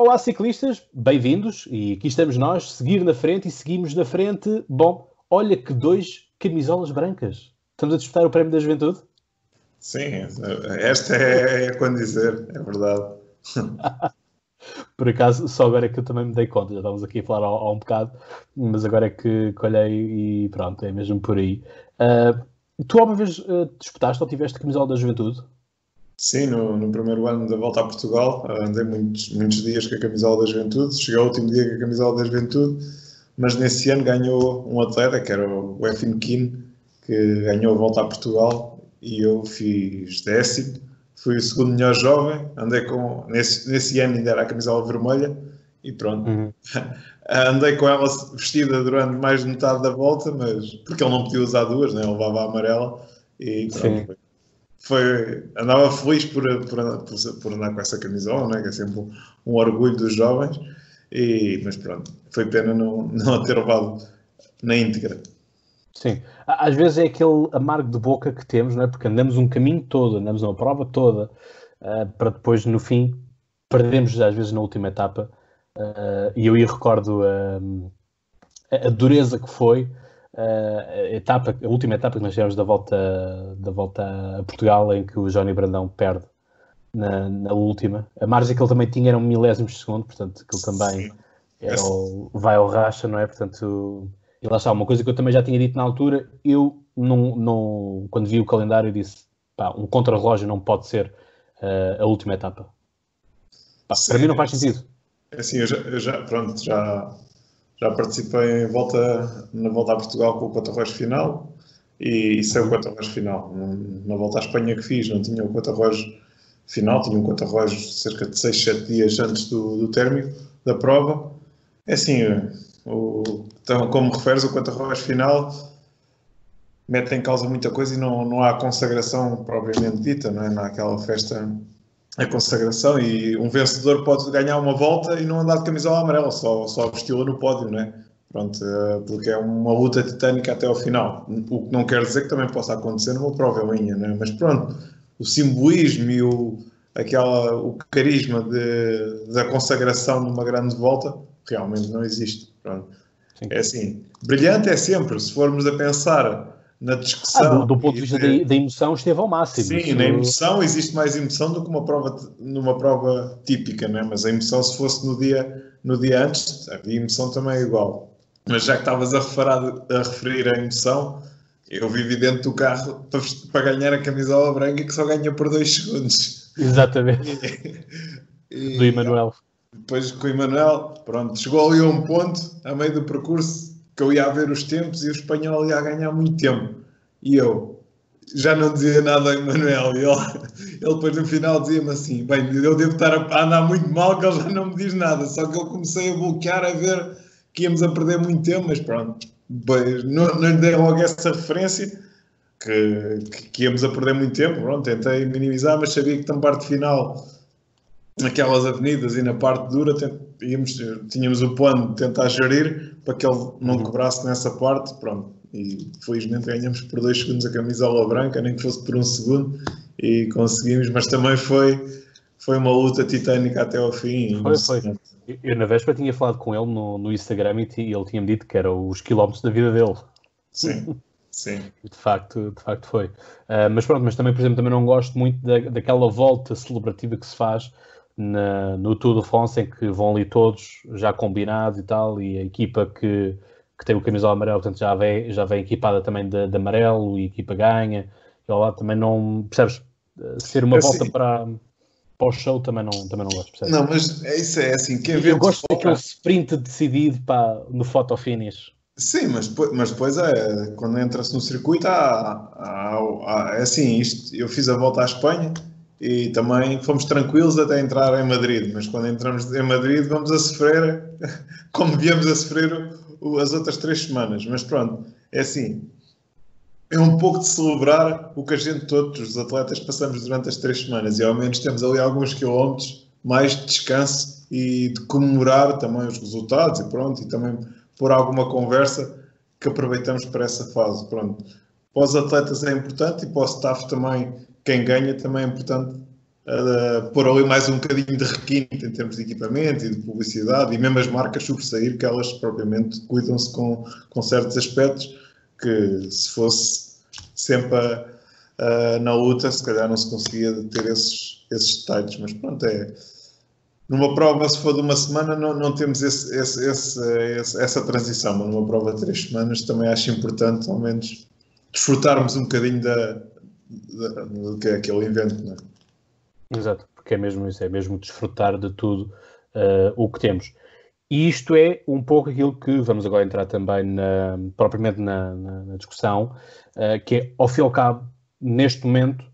Olá, ciclistas, bem-vindos. E aqui estamos nós, seguir na frente e seguimos na frente. Bom, olha que dois camisolas brancas. Estamos a disputar o Prémio da Juventude? Sim, esta é, é quando dizer, é verdade. Por acaso, só agora é que eu também me dei conta, já estávamos aqui a falar há, um bocado, mas agora é que colhei e pronto, é mesmo por aí. Uh, tu alguma vez uh, disputaste ou tiveste camisola da juventude? Sim, no, no, primeiro ano da volta a Portugal, andei muitos, muitos dias com a camisola da juventude, cheguei ao último dia com a camisola da juventude, mas nesse ano ganhou um atleta, que era o Efim Kim, que ganhou a volta a Portugal e eu fiz décimo, fui o segundo melhor jovem, andei com, nesse, nesse ano ainda era a camisola vermelha e pronto. Uhum. andei com ela vestida durante mais de metade da volta, mas porque ele não podia usar duas, né? ele levava a amarela e pronto. Foi, andava feliz por, por, por, andar com essa camisola, né? que é sempre um, orgulho dos jovens, e, mas pronto, foi pena não, não ter levado na íntegra. Sim, às vezes é aquele amargo de boca que temos, não é? Porque andamos um caminho todo, andamos uma prova toda, uh, para depois, no fim, perdemos às vezes na última etapa. Uh, e eu aí recordo uh, a dureza que foi a, etapa, a última etapa que nós tivemos da volta, da volta a Portugal, em que o Johnny Brandão perde na, na última. A margem que ele também tinha era um milésimos de segundo, portanto, que ele também era o, vai ao racha, não é? Portanto e lá está, uma coisa que eu também já tinha dito na altura, eu não, não quando vi o calendário disse, pá, um contrarrelógio não pode ser uh, a última etapa. Pá, para mim não faz sentido. É assim, eu já, eu já, pronto, já, já participei em volta, na volta a Portugal com o contrarrelógio final e isso é o contrarrelógio final. Na volta à Espanha que fiz não tinha o contrarrelógio final, tinha um contrarrelógio cerca de 6, 7 dias antes do, do término da prova. É assim, o, então, como referes, o quanto final mete em causa muita coisa e não, não há consagração propriamente dita, não é? Não há aquela festa, a consagração e um vencedor pode ganhar uma volta e não andar de camisola amarela, só, só vesti-la no pódio, não é? Pronto, eh, porque é uma luta titânica até ao final. O que não quer dizer que também possa acontecer numa prova linha, não é? Mas pronto, o simbolismo e o, aquela, o carisma de, da consagração numa grande volta realmente não existe. Pronto. É assim, brilhante é sempre, se formos a pensar na discussão. Ah, do, do, ponto de vista de, da emoção, esteve ao máximo. Sim, Isso... na emoção existe mais emoção do que uma prova, numa prova típica, né? mas a emoção, se fosse no dia, no dia antes, a emoção também é igual. Mas já que estavas a, a referir a emoção, eu vivi dentro do carro para, para ganhar a camisola branca que só ganha por dois segundos. Exatamente. E, do Emanuel. Depois com o Emanuel, pronto, chegou ali a um ponto, a meio do percurso, que eu ia a ver os tempos e o espanhol ia a ganhar muito tempo. E eu já não dizia nada ao Emanuel. E ele, ele depois no final dizia-me assim: Bem, eu devo estar a andar muito mal, que ele já não me diz nada. Só que eu comecei a bloquear, a ver que íamos a perder muito tempo, mas pronto, não, não lhe dei logo essa referência. Que, que, que, íamos a perder muito tempo, pronto, tentei minimizar, mas sabia que na parte final naquelas avenidas e na parte dura íamos, tínhamos o plano de tentar gerir para que ele não uhum. cobrasse nessa parte, pronto. E felizmente ganhamos por dois segundos a camisola branca, nem que fosse por um segundo, e conseguimos, mas também foi, foi uma luta titânica até ao fim. Foi, foi. Eu na véspera tinha falado com ele no, no Instagram e ele tinha-me dito que eram os quilómetros da vida dele. Sim. Sim. De facto, de facto foi. Uh, mas pronto, mas também, por exemplo, também não gosto muito da, daquela volta celebrativa que se faz na, no Tour de France, em que vão ali todos já combinados e tal, e a equipa que, que tem o camisola amarelo, portanto, já vem, já vem equipada também de, de amarelo e a equipa ganha. E lá também não, percebes, ser uma assim, volta para, para o show também não, também não gosto, percebes? Não, mas é isso é assim, quem vê Eu gosto daquele sprint decidido para, no photo finish. Sim, mas, mas depois é, quando entra-se no circuito, há, há, há, é assim, isto, eu fiz a volta à Espanha, e também fomos tranquilos até entrar em Madrid, mas quando entramos em Madrid vamos a sofrer como viemos a sofrer as outras três semanas. Mas pronto, é assim, é um pouco de celebrar o que a gente, todos os atletas, passamos durante as três semanas e ao menos temos ali alguns quilómetros mais de descanso e de comemorar também os resultados e pronto, e também por alguma conversa que aproveitamos para essa fase. Pronto, para os atletas é importante e para o staff também quem ganha também importante uh, pôr ali mais um bocadinho de requinte em termos de equipamento e de publicidade e mesmo as marcas sobressair que elas propriamente cuidam-se com, com certos aspectos que se fosse sempre uh, na luta se calhar não se conseguia ter esses, esses detalhes, mas pronto, é numa prova, se for de uma semana, não, não temos esse, esse, esse, essa transição, mas numa prova de três semanas também acho importante, ao menos, desfrutarmos um bocadinho da, do que é aquele evento. Não é? Exato, porque é mesmo isso, é mesmo desfrutar de tudo uh, o que temos. E isto é um pouco aquilo que vamos agora entrar também na, propriamente na, na, na discussão, uh, que é, ao fim e ao cabo, neste momento,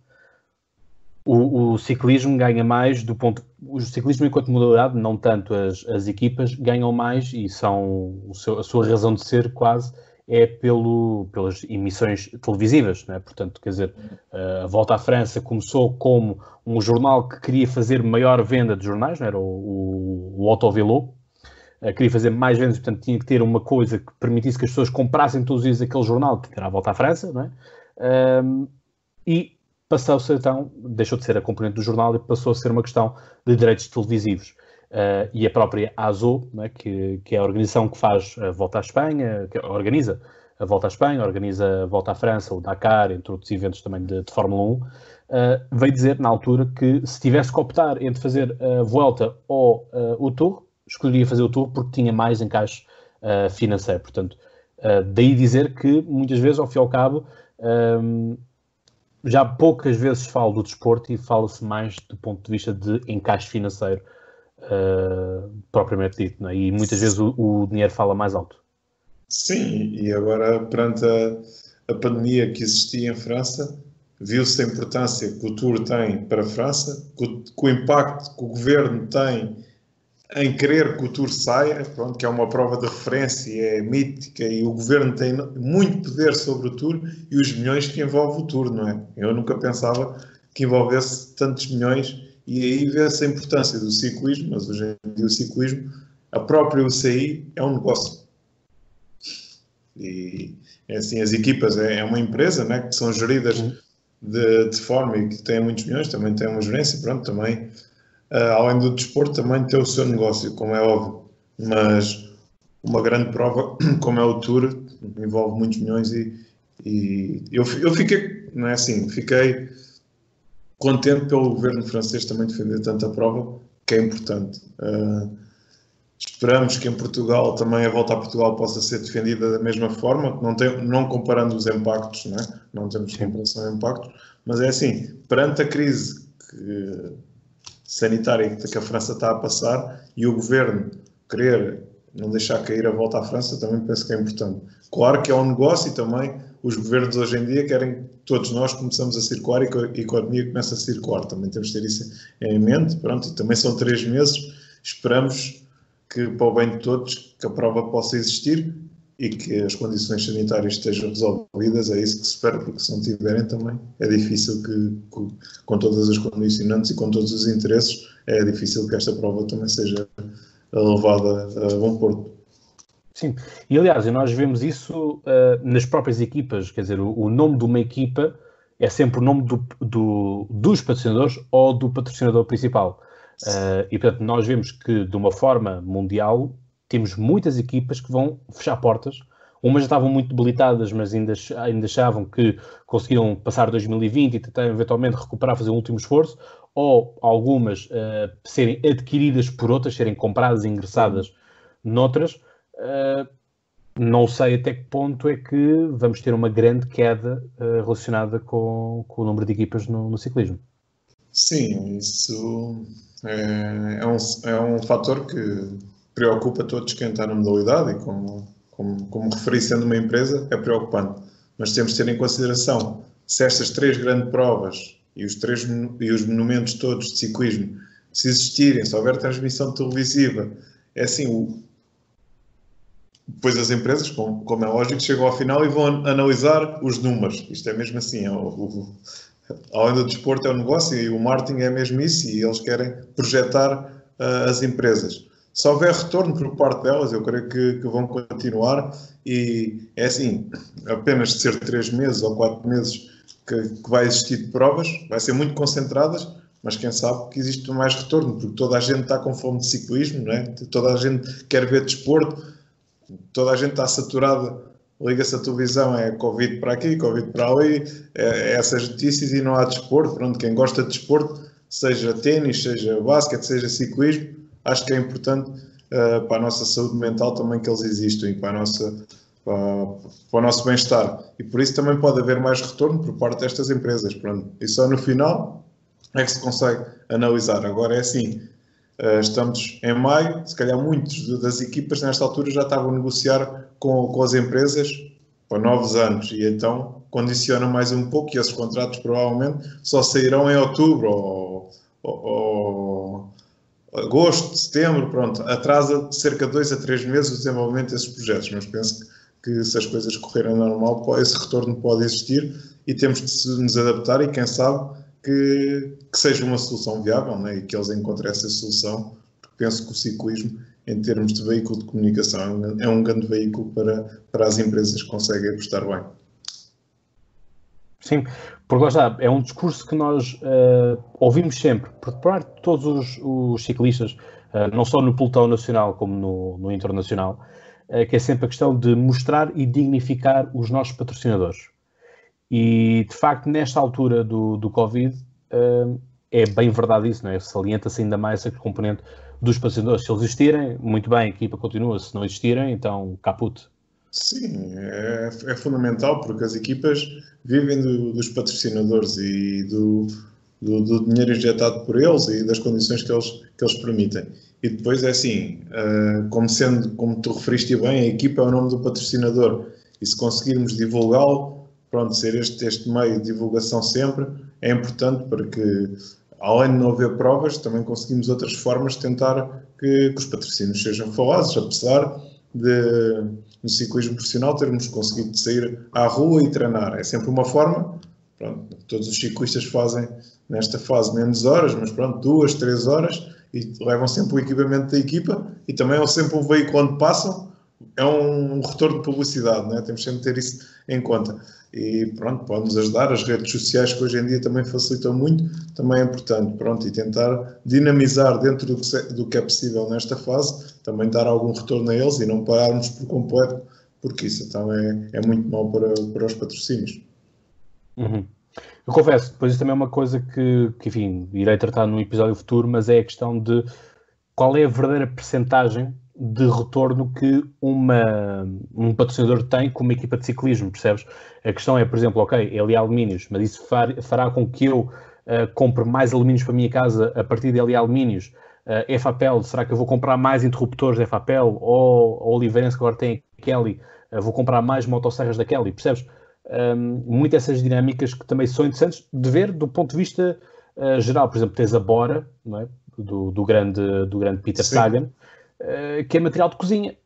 o, o, ciclismo ganha mais do ponto. O ciclismo, enquanto modalidade, não tanto as, as equipas, ganham mais e são seu, a sua razão de ser quase é pelo, pelas emissões televisivas, né? portanto, quer dizer, a Volta à França começou como um jornal que queria fazer maior venda de jornais, era o, o, o Autovelo, eh, queria fazer mais vendas, portanto tinha que ter uma coisa que permitisse que as pessoas comprassem todos os dias aquele jornal, que era a Volta à França, não é? Um, e passou-se então, deixou de ser a componente do jornal e passou a ser uma questão de direitos televisivos. Uh, e a própria ASO, né, que, que, é a organização que faz a Volta à Espanha, que organiza a Volta à Espanha, organiza a Volta à França, o Dakar, entre outros eventos também de, de Fórmula 1, uh, eh, veio dizer na altura que se tivesse que optar entre fazer a Volta ou uh, o Tour, escolheria fazer o Tour porque tinha mais encaixe financeiro. Portanto, daí dizer que muitas vezes, ao fim e ao cabo, um, já poucas vezes falo do desporto e fala-se mais do ponto de vista de encaixe financeiro uh, propriamente dito, é? e muitas vezes o, o, dinheiro fala mais alto. Sim, e agora perante a, a pandemia que existia em França, viu-se a importância que o Tour tem para a França, que o, o impacto que o governo tem em querer que o Tour saia, pronto, que é uma prova de referência, é mítica e o governo tem muito poder sobre o Tour e os milhões que envolve o Tour, não é? Eu nunca pensava que envolvesse tantos milhões e aí vê-se a importância do ciclismo, mas hoje em dia o ciclismo, a própria UCI é um negócio. E é assim, as equipas é, é uma empresa né, que são geridas de, de forma e que têm muitos milhões, também tem uma gerência, pronto, também uh, além do desporto, também tem o seu negócio, como é óbvio. Mas uma grande prova, como é o Tour, envolve muitos milhões e, e eu, eu fiquei, não é assim, fiquei contente pelo governo francês também defender tanta prova, que é importante. Uh, esperamos que em Portugal também a volta a Portugal possa ser defendida da mesma forma, não, tem, não comparando os impactos, não, é? não temos comparação de impactos, mas é assim, perante a crise que sanitária que a França está a passar e o governo querer não deixar cair a volta à França também penso que é importante. Claro que é um negócio e também os governos hoje em dia querem que todos nós começamos a circular e a economia comece a circular. Também temos de ter isso em mente. Pronto, e também são três meses. Esperamos que, para o bem de todos, que a prova possa existir e que as condições sanitárias estejam resolvidas, é isso que se espera, porque se não tiverem também é difícil que, com todas as condicionantes e com todos os interesses, é difícil que esta prova também seja levada a bom porto. Sim, e aliás, nós vemos isso uh, nas próprias equipas, quer dizer, o, o, nome de uma equipa é sempre o nome do, do, dos patrocinadores ou do patrocinador principal. Uh, e portanto, nós vemos que de uma forma mundial temos muitas equipas que vão fechar portas. Umas já estavam muito debilitadas, mas ainda, ainda achavam que conseguiram passar 2020 e tentar eventualmente recuperar, fazer um último esforço, ou algumas uh, serem adquiridas por outras, serem compradas e ingressadas noutras. Uh, não sei até que ponto é que vamos ter uma grande queda uh, relacionada com, com, o número de equipas no, no ciclismo. Sim, isso é, é, um, é um fator que preocupa todos quem está na modalidade e como, como, como referi sendo uma empresa é preocupante. Mas temos de ter em consideração se estas três grandes provas e os, três, e os monumentos todos de ciclismo, se existirem, se houver transmissão televisiva, é assim, o, depois as empresas, como, como, é lógico, chegam ao final e vão analisar os números. Isto é mesmo assim, é além do desporto é o negócio e o marketing é mesmo isso e eles querem projetar uh, as empresas. Se houver retorno por parte delas, eu creio que, que, vão continuar e é assim, apenas de ser três meses ou quatro meses que, que vai existir de provas, vai ser muito concentradas, mas quem sabe que existe mais retorno, porque toda a gente está com fome de ciclismo, não é? toda a gente quer ver desporto, toda a gente está saturada, liga-se a televisão, é Covid para aqui, Covid para ali, é, é essas notícias e não há desporto. Pronto, quem gosta de desporto, seja ténis, seja basquete, seja ciclismo, acho que é importante uh, para a nossa saúde mental também que eles existam e para, a nossa, para, para o nosso bem-estar. E por isso também pode haver mais retorno por parte destas empresas. Pronto. E só no final é que se consegue analisar. Agora é assim, estamos em maio, se calhar muitos das equipas nesta altura já estavam a negociar com, com as empresas para novos anos e então condiciona mais um pouco e esses contratos provavelmente só sairão em outubro ou, ou, ou agosto, setembro, pronto, atrasa cerca de dois a três meses o desenvolvimento desses projetos, mas penso que se as coisas correrem normal, esse retorno pode existir e temos de nos adaptar e quem sabe que, que seja uma solução viável né? e que eles encontrem essa solução, porque penso que o ciclismo, em termos de veículo de comunicação, é um grande veículo para, para as empresas que conseguem apostar bem. Sim, porque lá está, é um discurso que nós uh, ouvimos sempre, por parte de todos os, os ciclistas, uh, não só no pelotão nacional como no, no internacional, uh, que é sempre a questão de mostrar e dignificar os nossos patrocinadores. E, de facto, nesta altura do, do Covid, uh, é bem verdade isso, não é? Salienta-se ainda mais esse componente dos patrocinadores. Se eles existirem, muito bem, a equipa continua. Se não existirem, então caput. Sim, é, é fundamental porque as equipas vivem do, dos patrocinadores e do, do, do, dinheiro injetado por eles e das condições que eles, que eles permitem. E depois é assim, uh, como sendo, como tu referiste bem, a equipa é o nome do patrocinador e se conseguirmos divulgá-lo, pronto, ser este, este meio de divulgação sempre é importante para que, além de não haver provas, também conseguimos outras formas de tentar que, que os patrocínios sejam falados, apesar de, no ciclismo profissional, termos conseguido sair à rua e treinar. É sempre uma forma, pronto, todos os ciclistas fazem nesta fase menos horas, mas pronto, duas, três horas, e levam sempre o equipamento da equipa, e também é sempre um veículo onde passam, é um retorno de publicidade, né? temos sempre de ter isso em conta e pronto, pode-nos ajudar. As redes sociais que hoje em dia também facilitam muito, também é importante, pronto, e tentar dinamizar dentro do que, é possível nesta fase, também dar algum retorno a eles e não pararmos por completo, porque isso também é, é muito mau para, para os patrocínios. Uhum. Eu confesso, depois isso também é uma coisa que, que, enfim, irei tratar num episódio futuro, mas é a questão de qual é a verdadeira percentagem de retorno que uma, um patrocinador tem com uma equipa de ciclismo, percebes? A questão é, por exemplo, ok, ele é alumínios, mas isso far, fará com que eu uh, compre mais alumínios para a minha casa a partir de LA Alumínios. Uh, eh, FAPEL, será que eu vou comprar mais interruptores de FAPEL? Ou a Oliveirense que agora tem Kelly, uh, vou comprar mais motosserras da Kelly, percebes? Um, muito essas dinâmicas que também são interessantes de ver do ponto de vista uh, geral. Por exemplo, tens a Bora, é? do, do, grande, do grande Peter Sim. Sagan, uh, que é material de cozinha.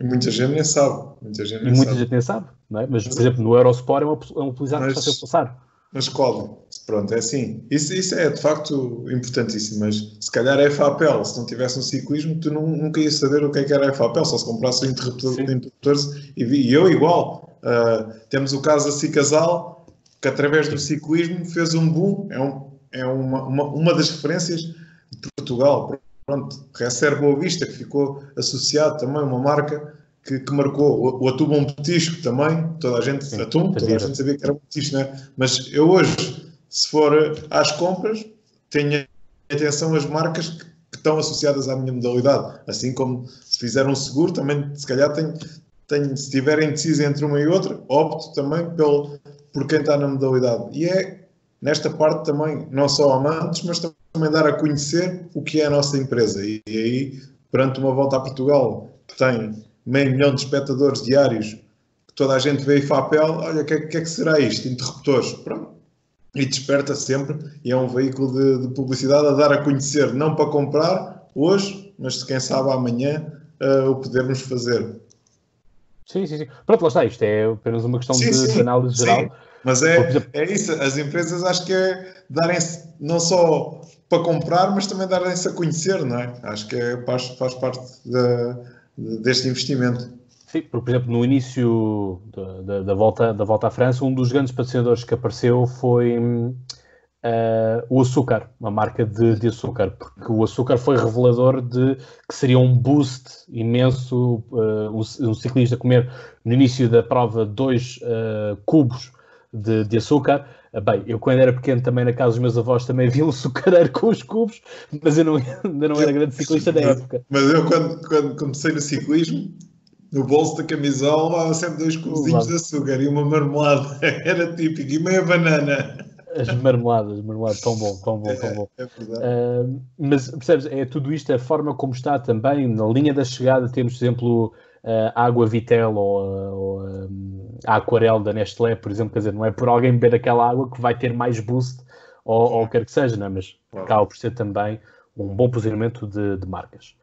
Muita gente nem sabe. Muita gente nem muita sabe. gente nem sabe, é? Mas, por exemplo, no Eurosport é uma, é uma utilizado mas, que está a passar. Mas qual? Pronto, é assim. Isso, isso é de facto importantíssimo, mas se calhar é FAPEL, se não tivesse um ciclismo, tu não, nunca ias saber o que é que era FAPEL, só se comprasse um interruptor, interruptores e, e eu igual. Uh, temos o caso da Cicasal, que através do ciclismo fez um boom, é, um, é uma, uma, uma das referências de Portugal pronto, Recer Boa Vista, que ficou associado também a uma marca que, que marcou o, o Atum Bom Petisco também, toda a gente, Sim, Atum, toda a gente sabia que era um petisco, né? mas eu hoje, se for às compras, tenho atenção às marcas que, que estão associadas à minha modalidade, assim como se fizer um seguro, também se calhar tenho, tenho se tiverem indeciso entre uma e outra, opto também pelo, por quem está na modalidade. E é nesta parte também, não só amantes, mas também também dar a conhecer o que é a nossa empresa. E, e aí, perante uma volta a Portugal, que tem meio milhão de espectadores diários, que toda a gente vê FAPEL, olha, o que, que, é que será isto? Interruptores. Pronto. E desperta sempre, e é um veículo de, de, publicidade a dar a conhecer, não para comprar hoje, mas quem sabe amanhã uh, o podermos fazer. Sim, sim, sim. Pronto, lá está, isto é apenas uma questão sim, de, sim, análise geral. Sim. Mas é, é isso, as empresas acho que é darem-se não só para comprar, mas também darem-se a conhecer, não é? Acho que é, faz, faz parte deste investimento. Sim, porque, por exemplo, no início da, da, da, volta, da volta à França, um dos grandes patrocinadores que apareceu foi uh, o açúcar, uma marca de, de, açúcar, porque o açúcar foi revelador de que seria um boost imenso uh, um, um, ciclista comer no início da prova dois uh, cubos de, de açúcar. Bem, eu quando era pequeno também na casa dos meus avós também havia um açucareiro com os cubos, mas eu não, ainda não era grande ciclista da época. Mas eu quando, quando comecei no ciclismo, no bolso da camisola há sempre dois cubozinhos de açúcar e uma marmelada, era típico, e meia banana. As marmeladas, marmelada, tão bom, tão bom, tão bom. É, é. Uh, mas percebes, é tudo isto, a forma como está também, na linha da chegada, temos, por exemplo, a água Vitel ou, ou a Aquarel da Nestlé, por exemplo, quer dizer, não é por alguém beber aquela água que vai ter mais boost ou, ou quer que seja, não é? mas acaba por ser também um bom posicionamento de, de marcas.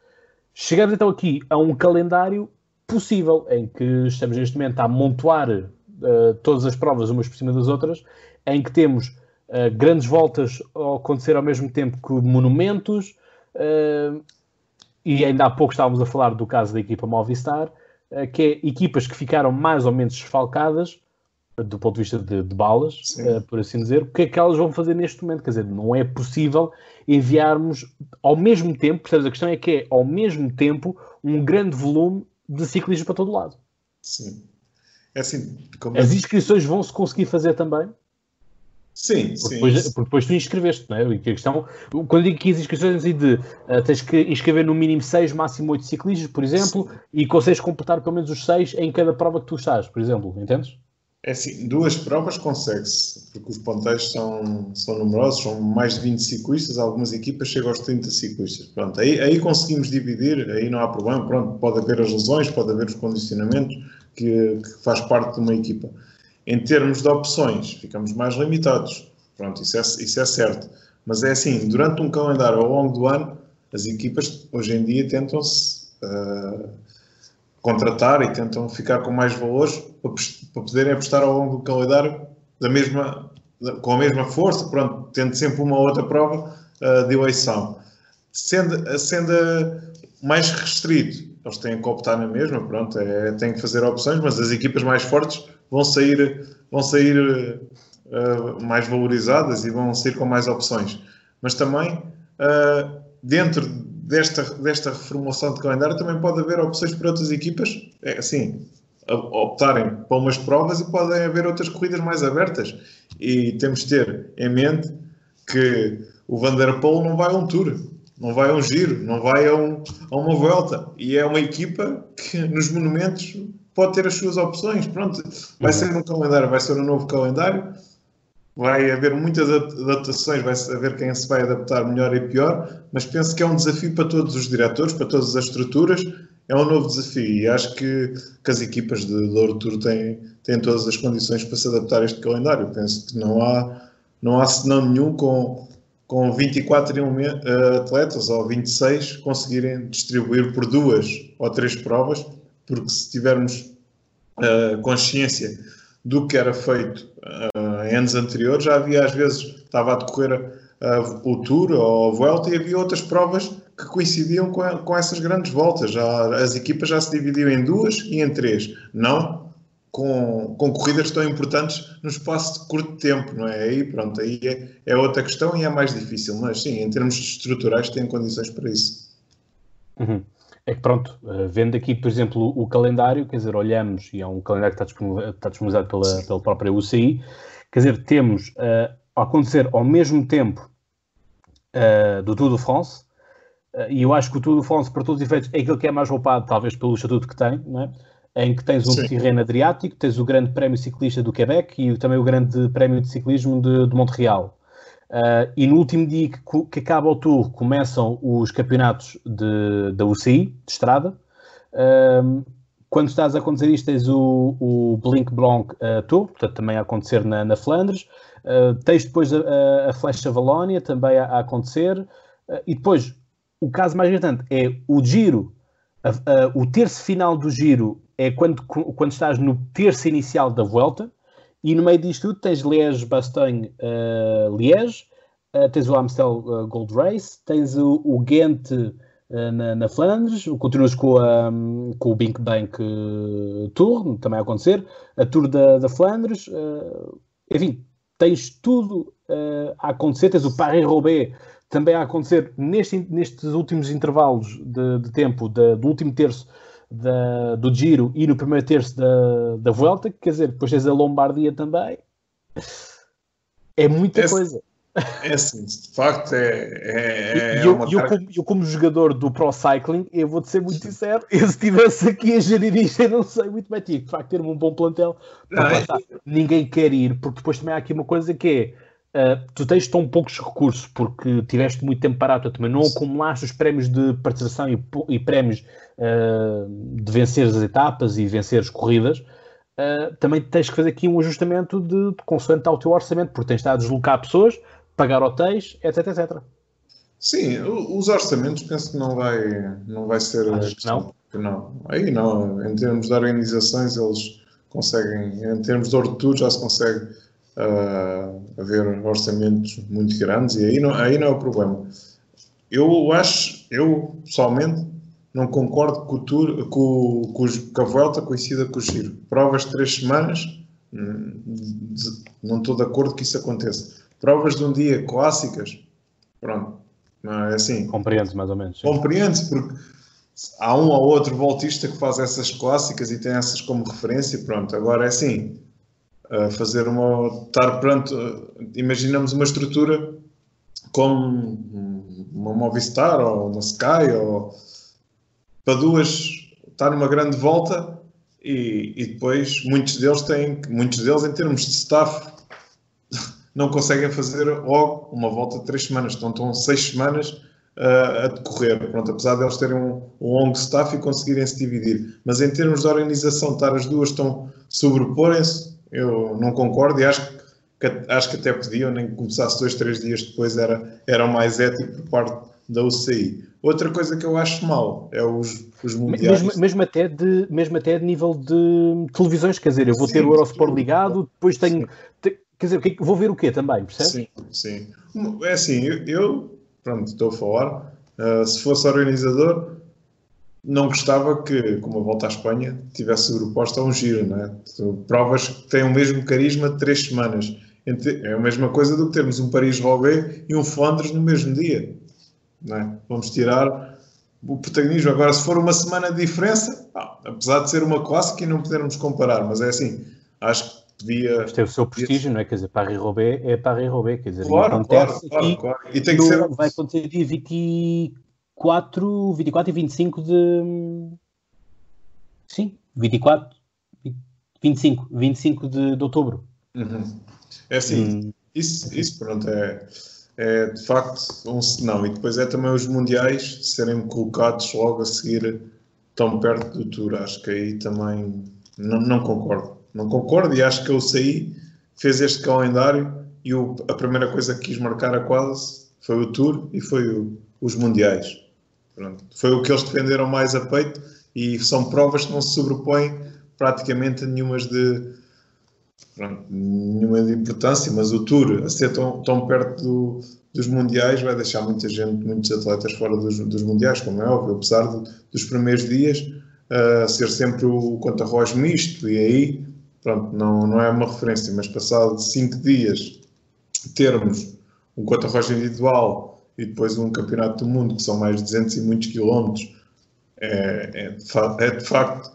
Chegamos então aqui a um calendário possível em que estamos neste momento a amontoar uh, todas as provas umas por cima das outras em que temos uh, grandes voltas a acontecer ao mesmo tempo que monumentos, uh, e ainda há pouco estávamos a falar do caso da equipa Movistar, uh, que é equipas que ficaram mais ou menos desfalcadas do ponto de vista de, de balas, por assim dizer, o que é que elas vão fazer neste momento? Quer dizer, não é possível enviarmos ao mesmo tempo, percebes? A questão é que é ao mesmo tempo um grande volume de ciclistas para todo lado. Sim. É assim, As inscrições vão se conseguir fazer também? Sim, porque sim. Depois, porque depois tu inscreveste, não é? E a questão, quando digo que as inscrições assim de uh, tens que inscrever no mínimo 6, máximo 8 ciclistas, por exemplo, sim. e consegues completar pelo menos os 6 em cada prova que tu estás, por exemplo, entendes? É assim, duas provas consegue-se, porque os ponteiros são, são numerosos, são mais de 20 ciclistas, algumas equipas chegam aos 30 ciclistas. Pronto, aí, aí conseguimos dividir, aí não há problema, pronto, pode haver as lesões, pode haver os condicionamentos que, que faz parte de uma equipa. Em termos de opções, ficamos mais limitados. Pronto, isso é, isso é certo. Mas é assim, durante um calendário ao longo do ano, as equipas hoje em dia tentam-se uh, contratar e tentam ficar com mais valores para, para poderem apostar ao longo do calendário da mesma, com a mesma força, pronto, tendo sempre uma outra prova uh, de eleição. Sendo, sendo mais restrito, eles têm que optar na mesma, pronto, é, têm que fazer opções, mas as equipas mais fortes vão sair, vão sair uh, mais valorizadas e vão sair com mais opções. Mas também, uh, dentro desta, desta reformulação de calendário, também pode haver opções para outras equipas, é, assim, optarem para umas provas e podem haver outras corridas mais abertas. E temos de ter em mente que o Vanderpool não vai a um tour, não vai a um giro, não vai a, um, a uma volta. E é uma equipa que nos monumentos pode ter as suas opções. Pronto, vai uhum. ser um calendário, vai ser um novo calendário, vai haver muitas adaptações, vai haver quem se vai adaptar melhor e pior, mas penso que é um desafio para todos os diretores, para todas as estruturas, é um novo desafio e acho que, que as equipas de Douro Tour têm, têm todas as condições para se adaptar a este calendário. Penso que não há, não há senão nenhum com, com 24 eh, atletas ou 26 conseguirem distribuir por duas ou três provas porque se tivermos uh, consciência do que era feito uh, em anos anteriores, já havia às vezes, estava a decorrer o Tour ou a Vuelta e havia outras provas que coincidiam com, a, com essas grandes voltas. Já, as equipas já se dividiam em duas e em três, não com, com corridas tão importantes no espaço de curto tempo, não é? Aí, pronto, aí é, é outra questão e é mais difícil, mas sim, em termos estruturais têm condições para isso. Uhum é que pronto, uh, vendo aqui, por exemplo, o, calendário, quer dizer, olhamos, e é um calendário que está disponibilizado, pela, pela própria UCI, quer dizer, temos uh, a acontecer ao mesmo tempo uh, do Tour de France, e eu acho que o Tour de France, para todos os efeitos, é aquilo que é mais roupado, talvez pelo estatuto que tem, é? em que tens um terreno adriático, tens o Grande Prémio Ciclista do Quebec e também o Grande Prémio de Ciclismo de, de Montreal. Uh, e no último dia que, que, acaba o tour, começam os campeonatos de, da UCI, de estrada. Uh, quando estás a acontecer isto, tens o, o Blink Blanc uh, Tour, portanto, também a acontecer na, na Flandres. tens depois a, a, Flecha Valónia, também a, a acontecer. e depois, o caso mais importante é o giro, o terço final do giro é quando, quando estás no terço inicial da volta. E no meio disto tudo tens Liège, Bastogne, uh, Liège, uh, tens o Amstel uh, Gold Race, tens o, o Ghent na, na, Flandres, continuas com, a, um, com o Bink Bank Tour, também a acontecer, a Tour da, da Flandres, enfim, tens tudo a acontecer. Tens o Paris-Roubaix também a acontecer neste, nestes últimos intervalos de, de tempo, de, do último terço da, do Giro e no primeiro terço da, da Vuelta, quer dizer, depois tens a Lombardia também. É muita é, coisa. É assim, de facto é. é, é eu, eu, como, eu, como, jogador do Pro Cycling, eu vou-te ser muito sincero, eu se estivesse aqui a gerir isto, eu não sei muito bem. Tinha de facto ter um bom plantel. Não, é... Ninguém quer ir, porque depois também há aqui uma coisa que é Uh, tu tens tão poucos recursos porque tiveste muito tempo parado, também não acumulaste os prémios de participação e, e prémios uh, de vencer as etapas e vencer as corridas, uh, também tens que fazer aqui um ajustamento de, de consoante ao teu orçamento, porque tens estar a deslocar pessoas, pagar hotéis, etc, etc. Sim, os orçamentos penso que não vai, não vai ser. Acho que não? não. Aí não, em termos de organizações eles conseguem, em termos de ordetude já se consegue uh, haver orçamentos muito grandes e aí não, aí não é o problema. Eu acho, eu pessoalmente, não concordo com, o tour, com, com, com a volta coincida com o giro. Provas de três semanas, não estou de acordo que isso aconteça. Provas de um dia clássicas, pronto, não é assim. Compreende mais ou menos. Compreende-se, porque há um ou outro voltista que faz essas clássicas e tem essas como referência, pronto. Agora é assim, fazer uma. estar pronto. Imaginamos uma estrutura como uma Movistar ou uma Sky ou para duas estar numa grande volta e, e, depois muitos deles têm muitos deles em termos de staff não conseguem fazer logo uma volta de três semanas estão, estão seis semanas uh, a decorrer pronto apesar de eles terem um, um longo staff e conseguirem se dividir mas em termos de organização estar as duas estão sobreporem-se eu não concordo e acho que, acho que até podiam, nem que começasse dois, três dias depois era, era mais ético por parte da UCI. Outra coisa que eu acho mal é os, os mundiais. Mesmo, mesmo, até de, mesmo até de nível de televisões, quer dizer, eu vou sim, ter o Eurosport ligado, depois tenho. Te, quer dizer, é vou ver o quê também, percebe? Sim, sim. É assim, eu, eu pronto, estou a falar. Uh, se fosse organizador, não gostava que, como a volta à Espanha, tivesse sobreposta a um giro, não é? Provas que têm o mesmo carisma de três semanas. É a mesma coisa do que termos um Paris-Roubaix e um Flandres no mesmo dia, não é? Vamos tirar o protagonismo. Agora, se for uma semana de diferença, ah, apesar de ser uma clássica e não podermos comparar, mas é assim, acho que podia... Mas tem o seu prestígio, não é? Quer dizer, Paris-Roubaix é Paris-Roubaix, quer dizer, claro, acontece claro, claro, claro. E tem que ser... Vai acontecer dia 20 4, 24 e 25 de. Sim, 24, 25, 25 de, de outubro. Uhum. É assim, hum. isso, isso pronto, é, é de facto um senão. E depois é também os mundiais serem colocados logo a seguir tão perto do Tour. Acho que aí também não, não concordo. Não concordo e acho que eu saí, fez este calendário e o, a primeira coisa que quis marcar a quase foi o Tour e foi o, os mundiais. Pronto. Foi o que eles defenderam mais a peito e são provas que não se sobrepõem praticamente a nenhumas de, pronto, nenhuma de importância, mas o Tour a ser tão, tão perto do, dos Mundiais vai deixar muita gente, muitos atletas fora dos, dos Mundiais, como é óbvio, apesar dos primeiros dias uh, ser sempre o contra-roz misto e aí pronto, não, não é uma referência, mas passado cinco dias termos um contra-roz individual e depois um campeonato do mundo, que são mais de 200 e muitos quilómetros, é, é, de, fa é de facto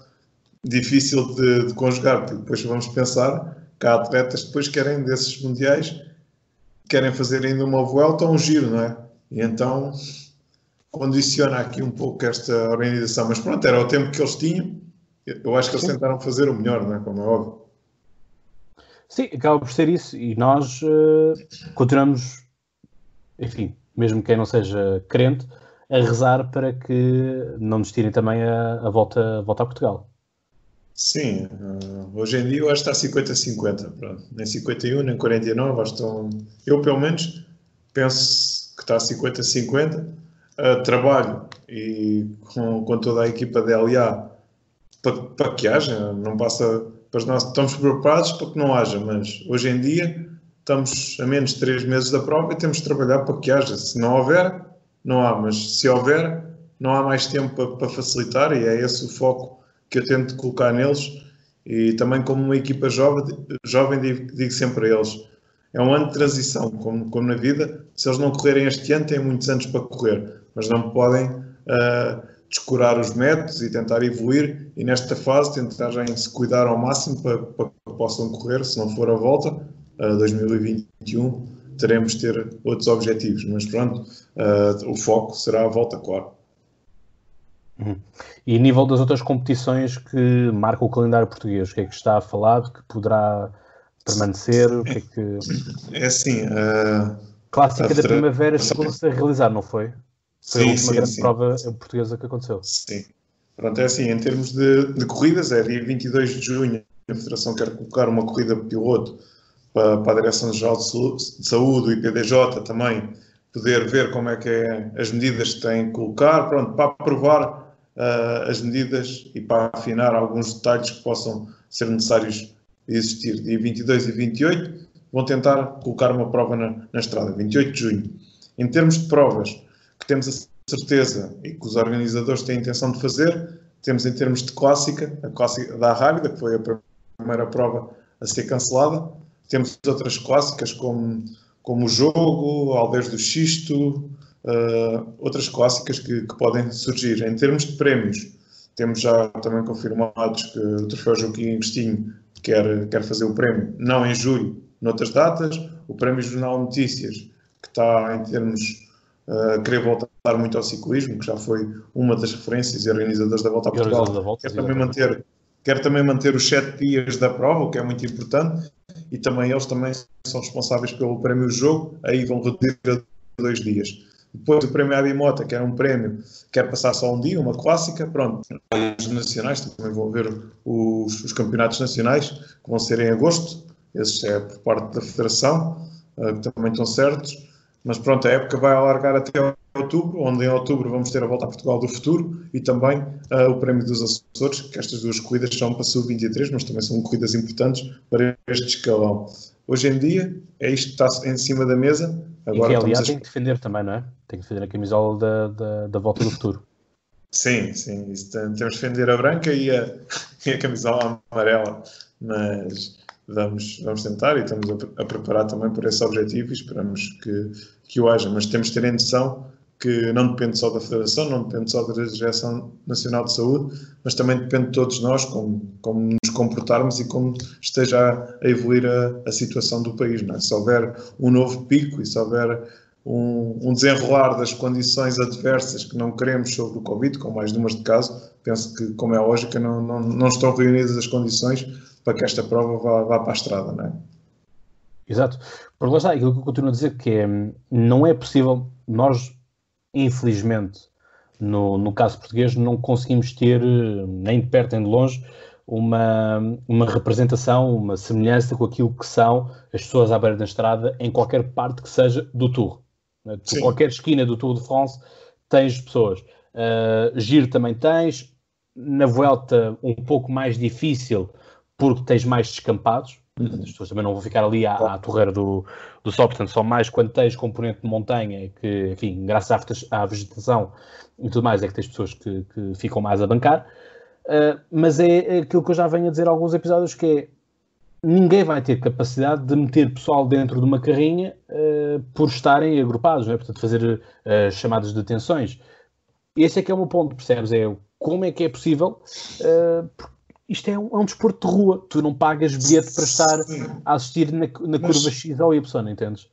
difícil de, de, conjugar, porque depois vamos pensar que há atletas que depois querem desses mundiais, querem fazer ainda uma volta ou um giro, não é? E então condiciona aqui um pouco esta organização, mas pronto, era o tempo que eles tinham, eu acho que eles tentaram fazer o melhor, não é? Como é óbvio. Sim, acaba por ser isso, e nós uh, continuamos, enfim, mesmo quem não seja crente, a rezar para que não nos tirem também a, a volta, a volta a Portugal. Sim, uh, hoje em dia eu acho que está 50-50, nem 51, nem 49, acho que estão, eu pelo menos penso que está 50-50, uh, trabalho e com, com toda a equipa da LA para, para que haja, não passa, nós estamos preparados para que não haja, mas hoje em dia estamos a menos de três meses da prova e temos de trabalhar para que haja. Se não houver, não há, mas se houver, não há mais tempo para, para facilitar e é esse o foco que eu tento colocar neles. E também, como uma equipa jovem, jovem digo, digo sempre a eles: é um ano de transição, como, como na vida. Se eles não correrem este ano, têm muitos anos para correr, mas não podem uh, descurar os métodos e tentar evoluir e nesta fase tentarem se cuidar ao máximo para, para que possam correr, se não for a volta, uh, 2021 teremos de ter outros objetivos, mas pronto, uh, o foco será a volta, claro. Uhum. E nível das outras competições que marcam o calendário português, o que é que está falado, que poderá permanecer? O que é que. É assim. Uh, Clássica da primavera chegou-se a realizar, não foi? Foi sim, a última sim, grande sim. prova portuguesa que aconteceu. Sim. Pronto, é assim, em termos de, de, corridas, é dia 22 de junho, a Federação quer colocar uma corrida piloto para, a Direção-Geral de Saúde, o IPDJ também, poder ver como é que é as medidas que têm que colocar, pronto, para aprovar uh, as medidas e para afinar alguns detalhes que possam ser necessários existir. Dia 22 e 28 vão tentar colocar uma prova na, na estrada, 28 de junho. Em termos de provas que temos a certeza e que os organizadores têm a intenção de fazer, temos em termos de clássica, a clássica da Rábida, que foi a primeira prova a ser cancelada. Temos outras clássicas como, como o Jogo, Aldeias do Xisto, uh, outras clássicas que, que, podem surgir. Em termos de prémios, temos já também confirmados que o Troféu Joaquim Agostinho quer, quer fazer o prémio, não em julho, noutras datas. O Prémio Jornal Notícias, que está em termos uh, querer voltar muito ao ciclismo, que já foi uma das referências e organizadores da Volta a Portugal, volta, quer, também manter, quer também manter os sete dias da prova, o que é muito importante, e também eles também são responsáveis pelo prémio jogo, aí vão reduzir a dois dias. Depois o prémio Abimota, que era um prémio que quer passar só um dia, uma clássica, pronto. Os nacionais também vão ver os, os campeonatos nacionais, que vão ser em agosto, esses é por parte da Federação, uh, que também estão certos. Mas pronto, a época vai alargar até outubro, onde em outubro vamos ter a volta a Portugal do futuro e também uh, o Prémio dos Açores, que estas duas corridas são para sub-23, mas também são corridas importantes para este escalão. Hoje em dia, é isto que está em cima da mesa. Agora e que, aliás, a... tem que defender também, não é? Tem que defender a camisola da, da, da volta do futuro. Sim, sim. Tem, temos que defender a branca e a, e a camisola amarela. Mas vamos, vamos tentar e estamos a, a, preparar também por esse objetivo e esperamos que, que o haja. Mas temos de ter em noção que não depende só da Federação, não depende só da Direção Nacional de Saúde, mas também depende de todos nós, como, como nos comportarmos e como esteja a evoluir a, a situação do país. É? Se houver um novo pico e se houver um, um, desenrolar das condições adversas que não queremos sobre o Covid, com mais números de casos, penso que, como é lógica, não, não, não estão reunidas as condições para que esta prova vá, vá para a estrada, não é? Exato. Por lá está, aquilo que eu continuo a dizer que é, não é possível, nós, infelizmente, no, no caso português, não conseguimos ter, nem de perto nem de longe, uma, uma representação, uma semelhança com aquilo que são as pessoas à beira da estrada em qualquer parte que seja do Tour. Né? qualquer esquina do Tour de France tens pessoas. Uh, Giro também tens. Na volta, um pouco mais difícil, porque tens mais descampados. As pessoas também não vão ficar ali à, à torreira do, do sol, portanto, só mais quando tens componente de montanha, que, enfim, graças à, vegetação e tudo mais, é que tens pessoas que, que ficam mais a bancar. Uh, mas é, aquilo que eu já venho a dizer há alguns episódios, que é ninguém vai ter capacidade de meter pessoal dentro de uma carrinha uh, por estarem agrupados, não é? portanto, fazer uh, chamadas de atenções. Esse é que é o meu ponto, percebes? É como é que é possível, uh, isto é um, é um, desporto de rua. Tu não pagas bilhete para estar a assistir na, na curva Mas, X ou Y, entendes?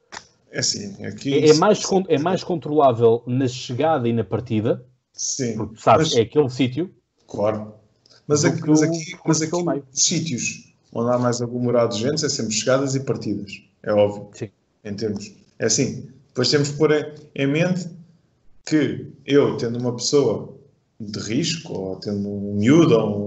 É assim, aqui... é, é, mais, é mais controlável na chegada e na partida. Sim. Porque, sabes, mas, é aquele sítio. Claro. Mas aqui, mas aqui, mas aqui sítios onde há mais aglomerado de gente é sempre chegadas e partidas. É óbvio. Sim. Em termos. É assim. Depois temos que pôr em mente que eu, tendo uma pessoa de risco, ou tendo um miúdo, ou um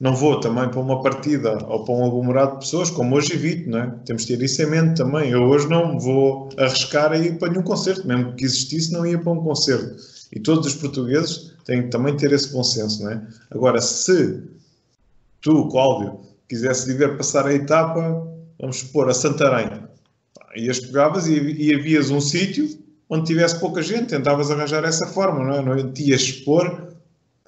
não vou também para uma partida ou para um aglomerado de pessoas, como hoje evito, não é? Temos de ter isso em mente também. Eu hoje não vou arriscar a ir para nenhum concerto, mesmo que existisse, não ia para um concerto. E todos os portugueses têm que também ter esse bom senso, não é? Agora, se tu, Cláudio, quisesse viver passar a etapa, vamos supor, a Santarém, ias pegavas e, e havias um sítio onde tivesse pouca gente, tentavas arranjar essa forma, não é? Não te ias expor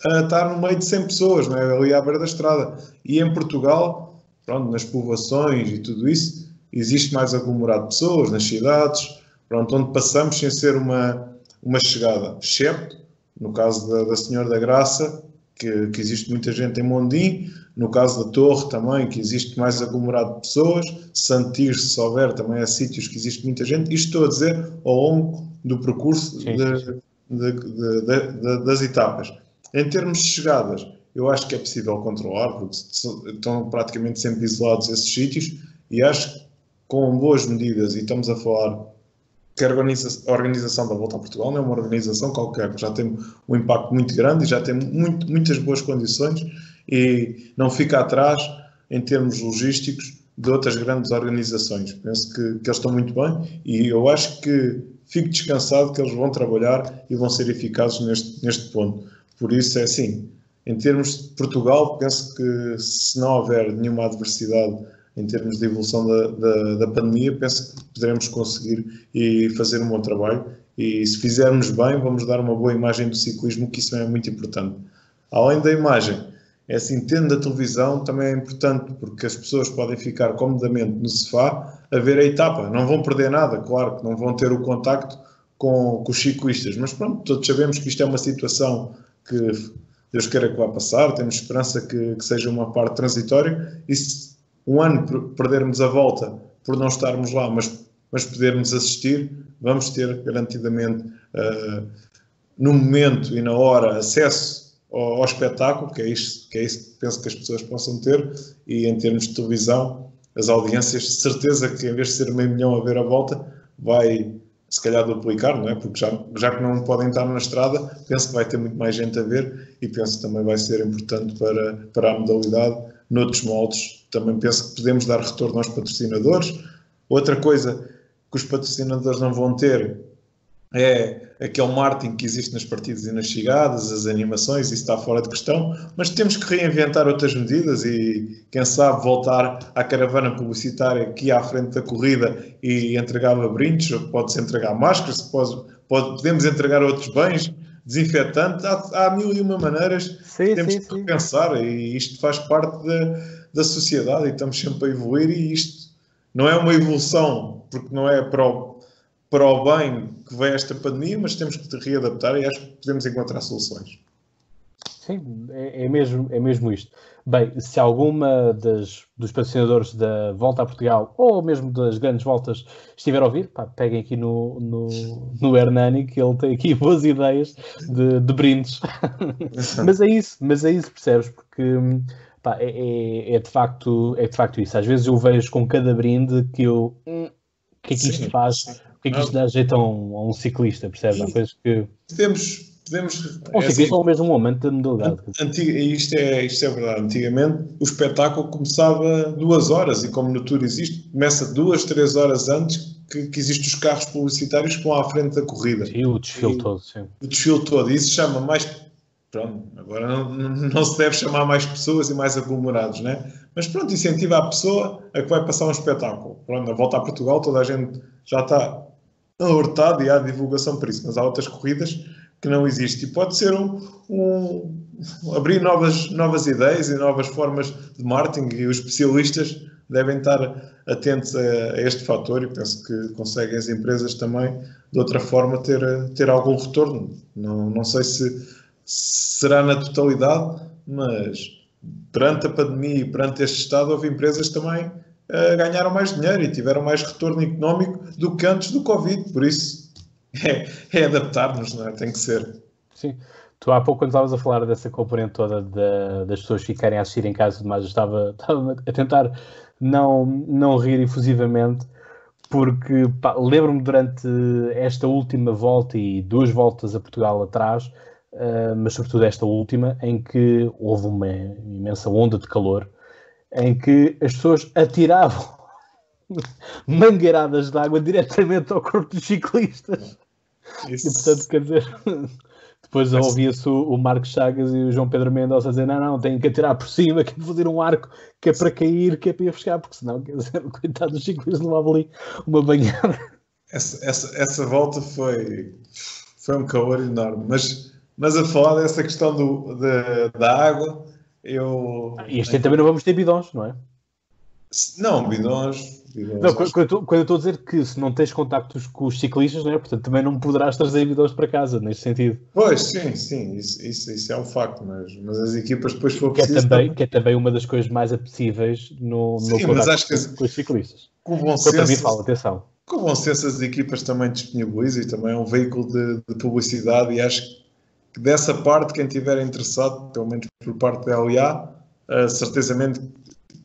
a estar no meio de 100 pessoas, não é? ali à beira da estrada. E em Portugal, pronto, nas povoações e tudo isso, existe mais aglomerado de pessoas nas cidades, pronto, onde passamos sem ser uma, uma chegada, excepto no caso da, da Senhora da Graça, que, que, existe muita gente em Mondim, no caso da Torre também, que existe mais aglomerado de pessoas, Santir, se souber, também há sítios que existe muita gente. Isto estou a dizer ao longo do percurso de, de, de, das etapas. Em termos de chegadas, eu acho que é possível controlar, porque estão praticamente sempre isolados esses sítios, e acho que com boas medidas, e estamos a falar que a organização da Volta a Portugal não é uma organização qualquer, já tem um impacto muito grande e já tem muito, muitas boas condições e não fica atrás em termos logísticos de outras grandes organizações. Penso que, que eles estão muito bem e eu acho que fico descansado que eles vão trabalhar e vão ser eficazes neste, neste ponto. Por isso é assim, em termos de Portugal, penso que se não houver nenhuma adversidade em termos de evolução da, da, da, pandemia, penso que poderemos conseguir e fazer um bom trabalho. E se fizermos bem, vamos dar uma boa imagem do ciclismo, que isso é muito importante. Além da imagem, é assim, tendo da televisão também é importante, porque as pessoas podem ficar comodamente no sofá a ver a etapa. Não vão perder nada, claro que não vão ter o contacto com, com os ciclistas, mas pronto, todos sabemos que isto é uma situação que Deus queira que vá passar, temos esperança que, que seja uma parte transitória. E se um ano perdermos a volta por não estarmos lá, mas, mas podermos assistir, vamos ter garantidamente uh, no momento e na hora acesso ao, ao, espetáculo, que é, isto, que é isso que penso que as pessoas possam ter, e em termos de televisão, as audiências, certeza que em vez de ser meio milhão a ver a volta, vai se calhar duplicar, não é? Porque já, já que não podem estar na estrada, penso que vai ter muito mais gente a ver e penso que também vai ser importante para, para a modalidade noutros moldes. Também penso que podemos dar retorno aos patrocinadores. Outra coisa que os patrocinadores não vão ter é aquele marketing que existe nas partidas e nas chegadas, as animações, isso está fora de questão, mas temos que reinventar outras medidas e, quem sabe, voltar à caravana publicitária aqui à frente da corrida e entregava brindes, pode-se entregar máscaras, pode, pode, podemos entregar outros bens, desinfetante, há, há mil e uma maneiras sim, que temos sim, que pensar e isto faz parte da, da sociedade e estamos sempre a evoluir e isto não é uma evolução porque não é para o, para o bem que vem esta pandemia, mas temos que readaptar e acho que podemos encontrar soluções. Sim, é, é, mesmo, é mesmo isto. Bem, se alguma das, dos patrocinadores da Volta a Portugal ou mesmo das grandes voltas estiver a ouvir, pá, peguem aqui no, no, no Hernani que ele tem aqui boas ideias de, de brindes. mas é isso, mas é isso, percebes? Porque pá, é, é, é, de facto, é de facto isso. Às vezes eu vejo com cada brinde que eu. Hum, o que é que isto sim, faz? O que é que isto dá jeito a um, a um ciclista, percebes? Há coisas que. Temos podemos. Ou é assim, ou mesmo um momento da modalidade. Antiga, isto, é, isto é verdade. Antigamente o espetáculo começava duas horas e, como no Tour existe, começa duas, três horas antes que, que existem os carros publicitários que vão à frente da corrida. Sim, o desfile e, todo, sim. O desfile todo. E isso chama mais. Pronto, agora não, não se deve chamar mais pessoas e mais aglomerados, né? Mas pronto, incentiva a pessoa a que vai passar um espetáculo. Pronto, a volta a Portugal, toda a gente já está alertado e há divulgação por isso, mas há outras corridas que não existe. E pode ser um, um, abrir novas, novas ideias e novas formas de marketing e os especialistas devem estar atentos a, a, este fator e penso que conseguem as empresas também de outra forma ter, ter algum retorno. Não, não sei se, se será na totalidade, mas perante a pandemia e perante este estado houve empresas também uh, ganharam mais dinheiro e tiveram mais retorno económico do que antes do Covid, por isso é, é adaptar-nos, não é? Tem que ser. Sim. Tu há pouco, quando estavas a falar dessa componente toda de, das pessoas ficarem a assistir em casa, mas estava, estava a tentar não, não rir efusivamente, porque lembro-me durante esta última volta e duas voltas a Portugal atrás, uh, mas sobretudo esta última, em que houve uma imensa onda de calor, em que as pessoas atiravam mangueiradas de água diretamente ao corpo dos ciclistas. Isso. E portanto, quer dizer, depois Mas... ouvia-se o, o Marcos Chagas e o João Pedro Mendonça a dizer: não, não, tem que atirar por cima, que é fazer um arco que é para cair, que é para ir buscar, porque senão, quer dizer, coitado dos ciclistas, levava ali uma banhada. Essa, essa, essa volta foi, foi um calor enorme, mas, mas a falar dessa questão do, da água, eu. Ah, e este ano também não vamos ter bidões, não é? Não, bidões. bidões não, quando, quando, eu estou a dizer que se não tens contactos com os ciclistas, não é? portanto também não poderás trazer bidões para casa, neste sentido. Pois, sim, sim, isso, isso, isso é um facto, mas, mas as equipas depois for que. É também, que é também uma das coisas mais apetecíveis no, no sim, mas acho que com os ciclistas. Com bom senso, mim falo, atenção. Com bom senso as equipas também disponibilizam e também é um veículo de, de publicidade e acho que dessa parte, quem estiver interessado, pelo menos por parte da LIA, uh, certezamente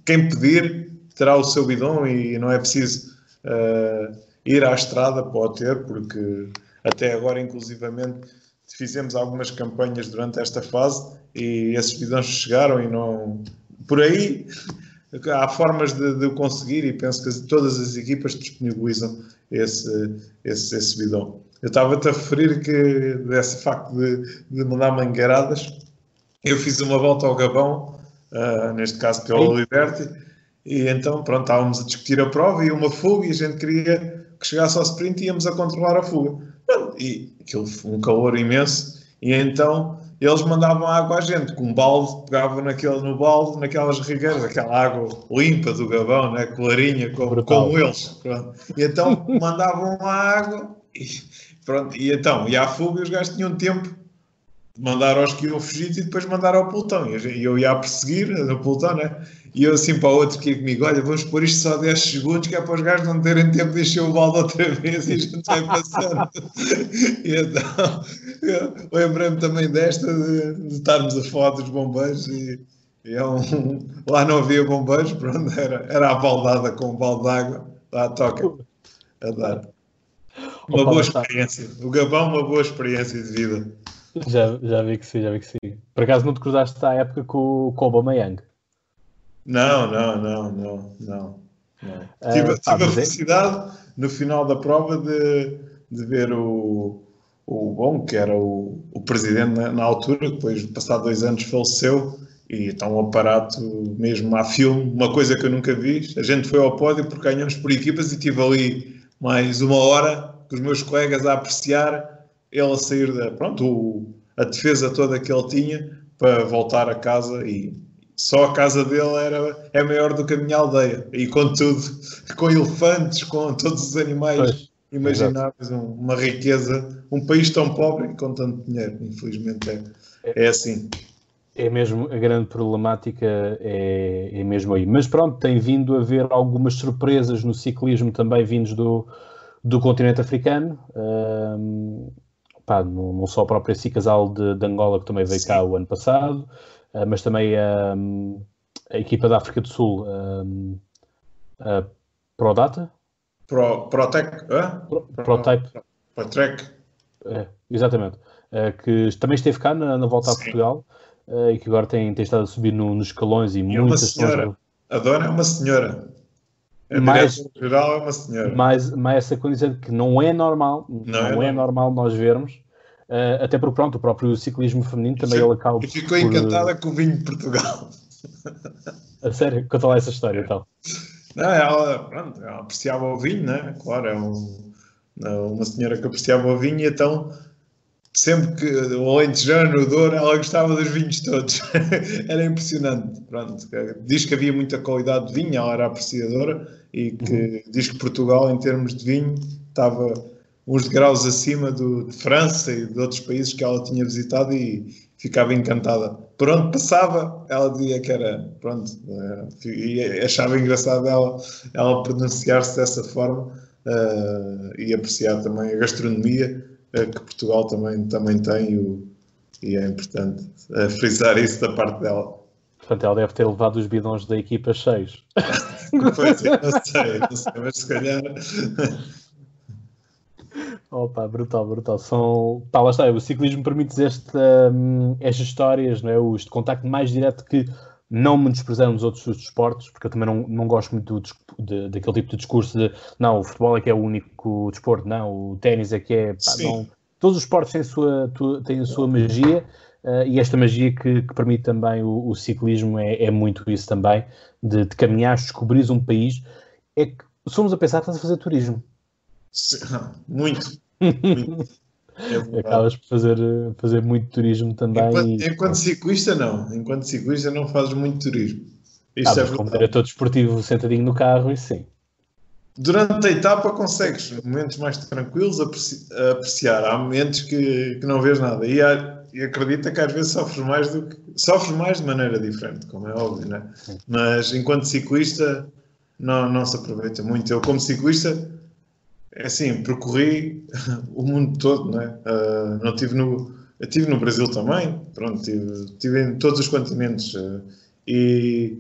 quem pedir terá o seu bidão e não é preciso uh, ir à estrada, pode ter, porque até agora, inclusivamente, fizemos algumas campanhas durante esta fase e esses bidões chegaram e não. Por aí há formas de, de conseguir e penso que todas as equipas disponibilizam esse, esse, esse bidão. Eu estava-te a referir que desse facto de, de mandar mangueiradas, eu fiz uma volta ao Gabão, uh, neste caso pela Liberty, e então, pronto, estávamos a discutir a prova e uma fuga e a gente queria que chegasse ao sprint e íamos a controlar a fuga. E aquilo foi um calor imenso e então eles mandavam água à gente, com um balde, pegavam naquele, no balde, naquelas rigueiras, aquela água limpa do Gabão, né, clarinha, como, como eles. Pronto. E então mandavam a água e, pronto, e então, e à fuga os gajos tinham tempo de mandar aos que iam fugir e depois mandar ao pelotão. E eu ia a perseguir no pelotão, né? E eu assim para o outro que ia comigo, olha, vamos pôr isto só 10 segundos, que é para os gajos não terem tempo de encher o balde outra vez e a gente vai passando. e então, lembrei-me também desta, de, de, estarmos a falar dos bombeiros e, e é um, lá não havia bombeiros, pronto, era, era a baldada com um balde de água, lá toca a dar. Uma Opa, boa experiência. O Gabão, uma boa experiência de vida. Já, já vi que sim, já vi que sim. Por acaso não te cruzaste à época com, com o Aubameyang? Não, não, não, não, não. não. Uh, tive, tive a é- felicidade é... no final da prova de, de ver o, o Bom, que era o, o presidente na, na altura, depois de passar dois anos faleceu, e está um aparato mesmo a filme, uma coisa que eu nunca vi. A gente foi ao pódio porque ganhamos por equipas e tive ali mais uma hora com os meus colegas a apreciar ele a sair da, pronto, o, a defesa toda que ele tinha para voltar a casa e só a casa dele era, é maior do que a minha aldeia. E com tudo, com elefantes, com todos os animais pois, imagináveis, um, uma riqueza. Um país tão pobre e com tanto dinheiro, infelizmente é, é assim. É mesmo, a grande problemática é, é mesmo aí. Mas pronto, tem vindo a haver algumas surpresas no ciclismo também vindos do, do continente africano. Um, pá, não, não, só a própria Cicasal de, de Angola, que também veio Sim. cá o ano passado, uh, mas também um, a equipa da África do Sul, um, a Prodata? Pro, Protec? Pro, Protype. Protrec. É, exatamente. Uh, que também esteve cá na, na volta Sim. a Portugal uh, e que agora tem, tem estado a subir no, nos escalões e, e muitas uma senhora. A dona é uma senhora. A mais, geral é uma senhora. Mais, mais essa condição de que não é normal, não, não é, é normal nós vermos, uh, até porque pronto, o próprio ciclismo feminino também ele acaba E ficou por... encantada com o vinho de Portugal. A sério? Conta lá essa história então. Não, ela, pronto, ela apreciava o vinho, né? Claro, é um, é uma senhora que apreciava o vinho e então sempre que o Alentejano, o Douro, ela gostava dos vinhos todos. era impressionante. Pronto, diz que havia muita qualidade de vinho, ela era apreciadora e que uhum. diz que Portugal, em termos de vinho, estava uns degraus acima do, de França e de outros países que ela tinha visitado e ficava encantada. Por onde passava, ela dizia que era, pronto, e achava engraçado ela, ela pronunciar-se dessa forma uh, e apreciar também a gastronomia que Portugal também, também tem o, e é importante uh, frisar isso da parte dela. Portanto, ela deve ter levado os bidões da equipa cheios. pois é, não sei, não sei, mas se calhar. Opa, brutal, brutal. São, pá, lá está, o ciclismo permite esta, um, estas histórias, não é? contacto mais direto que não me desprezando os outros desportos, porque eu também não, não gosto muito de, de, daquele tipo de discurso de não, o futebol é que é o único desporto, não, o ténis é que é. Pá, não, todos os esportes têm a sua, têm a sua magia uh, e esta magia que, que permite também o, o ciclismo é, é, muito isso também, de, de caminhar, descobrir um país. É que somos a pensar, estás a fazer turismo. Sim, muito. muito. É Acabas por fazer, fazer muito turismo também. Enquanto, e... enquanto, ciclista, não. Enquanto ciclista, não fazes muito turismo. Isto ah, é como diretor desportivo sentadinho no carro, e sim. Durante a etapa consegues momentos mais tranquilos apreciar. Há momentos que, que não vês nada. E, há, e acredita que às vezes sofres mais do que. Sofres mais de maneira diferente, como é óbvio, né? Mas enquanto ciclista não, não se aproveita muito. Eu, como ciclista, é assim, percorri o mundo todo, não é? Uh, não tive no, estive no Brasil também, pronto, tive, tive em todos os continentes uh, e,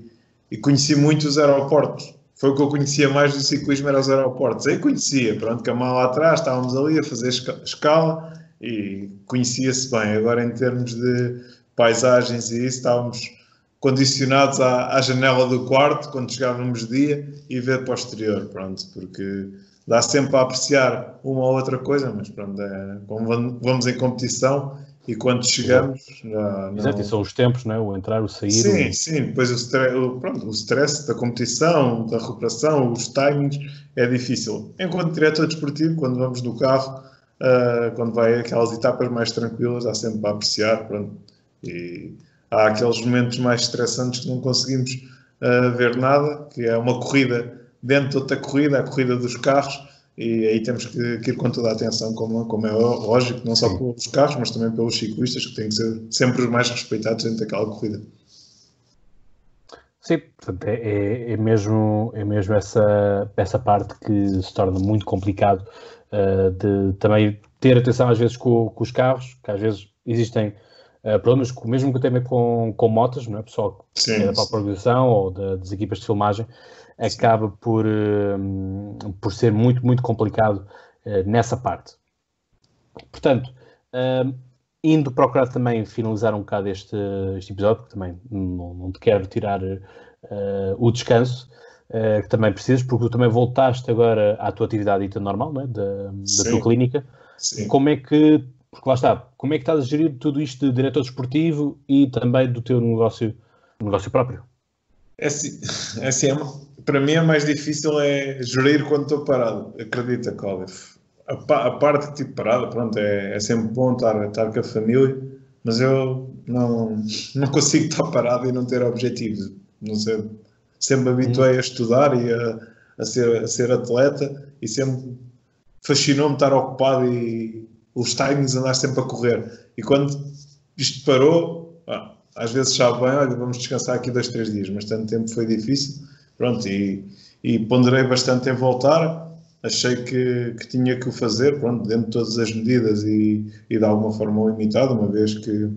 e, conheci muito os aeroportos. Foi o que eu conhecia mais do ciclismo, era os aeroportos. Aí conhecia, pronto, que a lá atrás, estávamos ali a fazer escala e conhecia-se bem. Agora, em termos de paisagens e isso, estávamos condicionados à, à janela do quarto quando chegávamos dia e ver para o exterior, pronto, porque dá sempre a apreciar uma ou outra coisa, mas pronto, é, como vamos em competição e quando chegamos já não... Exato, e são os tempos, não é? O entrar, o sair. Sim, o... sim, depois o, stress, o, pronto, o stress da competição, da recuperação, os timings, é difícil. Enquanto diretor desportivo, quando vamos no carro, uh, quando vai aquelas etapas mais tranquilas, há sempre para apreciar, pronto, e há aqueles momentos mais estressantes que não conseguimos uh, ver nada, que é uma corrida dentro de outra corrida, a corrida dos carros, e aí temos que, que ir com toda a atenção, como, como é lógico, não só pelos carros, mas também pelos ciclistas, que têm que ser sempre os mais respeitados dentro daquela corrida. Sim, portanto, é, é, é, mesmo, é mesmo essa, essa parte que se torna muito complicado uh, de também ter atenção às vezes com, com, os carros, que às vezes existem uh, problemas com, mesmo que tem com, com motos, não é? pessoal que é da própria organização ou da, das equipas de filmagem, acaba por, hum, por ser muito, muito complicado eh, nessa parte. Portanto, hum, indo procurar também finalizar um bocado este, este episódio, porque também não, não te quero tirar uh, o descanso uh, que também precisas, porque tu também voltaste agora à tua atividade normal, né, da, da tua clínica. Sim. Como é que, porque lá está, como é que estás a gerir tudo isto de diretor desportivo e também do teu negócio, negócio próprio? É assim, é assim é para mim é mais difícil é gerir quando estou parado. Acredita, Cláudio. A, parte de tipo parada, pronto, é, é sempre bom estar, estar com a família, mas eu não, não consigo estar parado e não ter objetivos. Não sei, sempre me habituei a estudar e a, a, ser, a ser atleta e sempre fascinou-me estar ocupado e os timings andar sempre a correr. E quando isto parou, ah, às vezes sabe bem, olha, vamos descansar aqui dois, três dias, mas tanto tempo foi difícil Pronto, e, e ponderei bastante em voltar. Achei que, que tinha que o fazer, pronto, dentro de todas as medidas e, e de alguma forma limitada, uma vez que,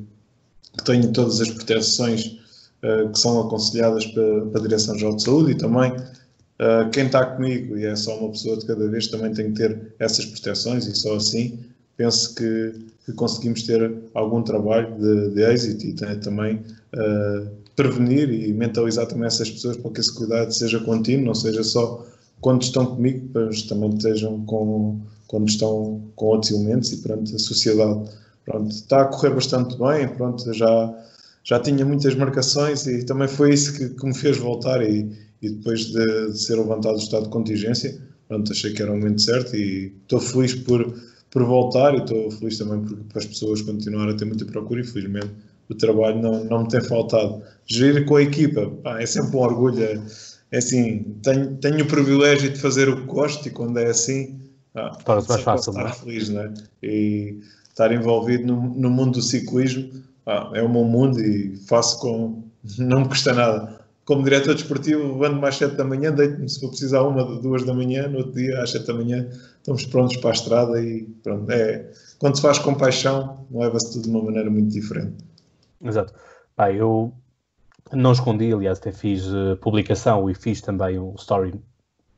que tenho todas as proteções uh, que são aconselhadas para, para a Direção-Geral de Saúde e também uh, quem está comigo, e é só uma pessoa de cada vez, também tem que ter essas proteções e só assim penso que, que conseguimos ter algum trabalho de, de êxito e também uh, prevenir e mentalizar também essas pessoas para que esse cuidado seja contínuo, não seja só quando estão comigo, mas também estejam com, quando estão com outros elementos e perante a sociedade. Pronto, está a correr bastante bem, pronto, já, já tinha muitas marcações e também foi isso que, que me fez voltar e, e depois de, de, ser levantado o estado de contingência, pronto, achei que era o momento certo e estou feliz por, por voltar e estou feliz também por, por as pessoas continuarem a ter muita procura, infelizmente o trabalho não, não me tem faltado. Gerir com a equipa, pá, é sempre um orgulho. É, é, assim, tenho, tenho o privilégio de fazer o que gosto e quando é assim, torna-se mais fácil. Estar é? feliz, né? E estar envolvido no, no mundo do ciclismo é o meu mundo e faço com. não me custa nada. Como diretor desportivo, ando mais sete da manhã, deito-me se for precisar uma, duas da manhã, no outro dia, às sete da manhã, estamos prontos para a estrada e pronto. É, quando se faz com paixão, leva-se tudo de uma maneira muito diferente. Exato. Pá, eu não escondi, aliás, até fiz uh, publicação e fiz também um story,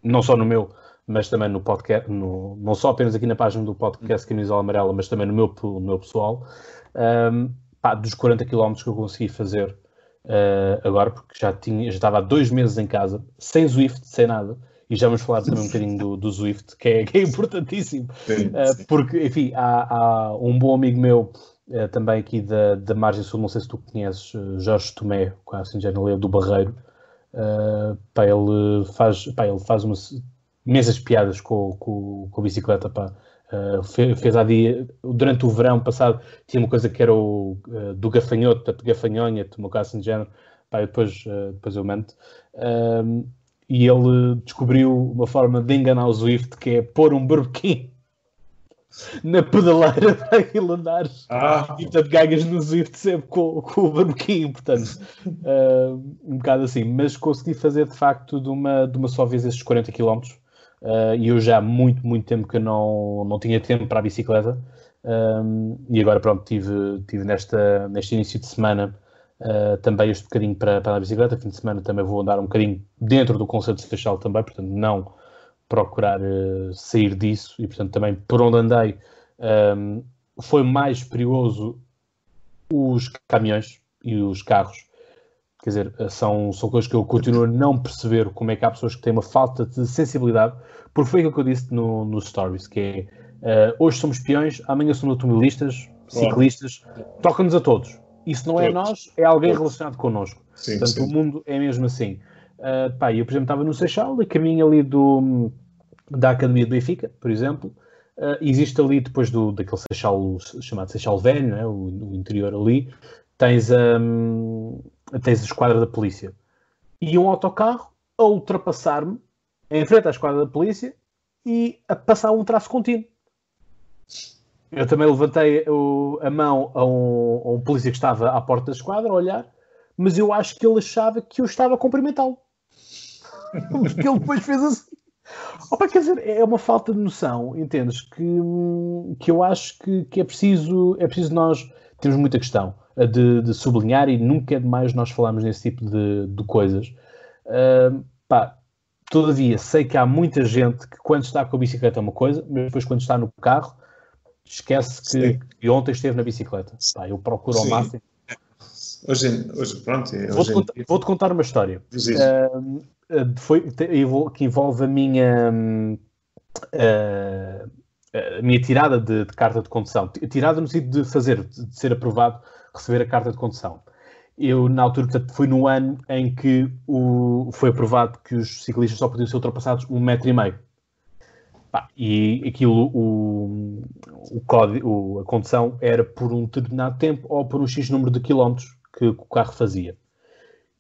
não só no meu, mas também no podcast, no, não só apenas aqui na página do podcast Camisola Amarela, mas também no meu, no meu pessoal, um, pá, dos 40 km que eu consegui fazer uh, agora, porque já, tinha, já estava há dois meses em casa, sem Zwift, sem nada, e já vamos falar também um bocadinho do, do Zwift, que é, que é importantíssimo, sim, uh, sim. porque, enfim, há, há um bom amigo meu é, também aqui da, da Margem Sul, não sei se tu conheces, eh, Jorge Tomé, assim já não do Barreiro, uh, pá, ele faz, pá, ele faz umas imensas piadas com, com, com a bicicleta, pá. Uh, fez, fez há dia, durante o verão passado, tinha uma coisa que era o uh, do gafanhoto, portanto, gafanhonha, uma coisa assim de género, pá, depois, uh, depois eu. Um, e ele descobriu uma forma de enganar o Zwift que é pôr um berbequim na pedaleira para aquilo andar ah. e portanto ganhas no Zwift sempre com, com o berbequim, portanto uh, um bocado assim, mas consegui fazer de facto de uma, de uma só vez esses 40 km uh, e eu já há muito, muito tempo que não, não tinha tempo para a bicicleta um, e agora pronto, tive, tive nesta, neste início de semana Uh, também este bocadinho para, para a bicicleta. Fim de semana também vou andar um bocadinho dentro do conceito de Seixal também, portanto, não procurar uh, sair disso. E, portanto, também por onde andei um, foi mais perigoso os caminhões e os carros. Quer dizer, são, são coisas que eu continuo a não perceber como é que há pessoas que têm uma falta de sensibilidade, porque foi aquilo que eu disse no, no Stories, que é uh, hoje somos peões, amanhã somos automobilistas, ciclistas, toca-nos a todos isso não é nós, é alguém relacionado connosco. Sim, Portanto, sim. o mundo é mesmo assim. Uh, pá, eu, por exemplo, estava no Seixal, a caminho ali do, da Academia de Benfica, por exemplo. Uh, existe ali, depois do, daquele Seixal chamado Seixal Velho, né, o, o interior ali, tens, um, tens a esquadra da polícia. E um autocarro a ultrapassar-me em frente à esquadra da polícia e a passar um traço contínuo. Eu também levantei o, a mão a um, a um, polícia que estava à porta da esquadra a olhar, mas eu acho que ele achava que eu estava a cumprimentá-lo. Porque ele depois fez assim. Opa, quer dizer, é uma falta de noção, entendes? Que, que eu acho que, que é, preciso, é preciso nós. Temos muita questão de, de sublinhar e nunca é demais nós falarmos nesse tipo de, de coisas. Uh, pá, todavia, sei que há muita gente que quando está com a bicicleta é uma coisa, mas depois quando está no carro esquece que, que, ontem esteve na bicicleta. Pá, eu procuro ao máximo. Hoje, hoje pronto. Vou-te contar, vou contar, uma história. Uh, foi, que envolve a minha, uh, a minha tirada de, de, carta de condução. Tirada no sentido de fazer, de ser aprovado, receber a carta de condução. Eu, na altura, portanto, foi no ano em que o, foi aprovado que os ciclistas só podiam ser ultrapassados um metro e meio. E aquilo, o, o código, a condução era por um determinado tempo ou por um X número de quilómetros que, o carro fazia.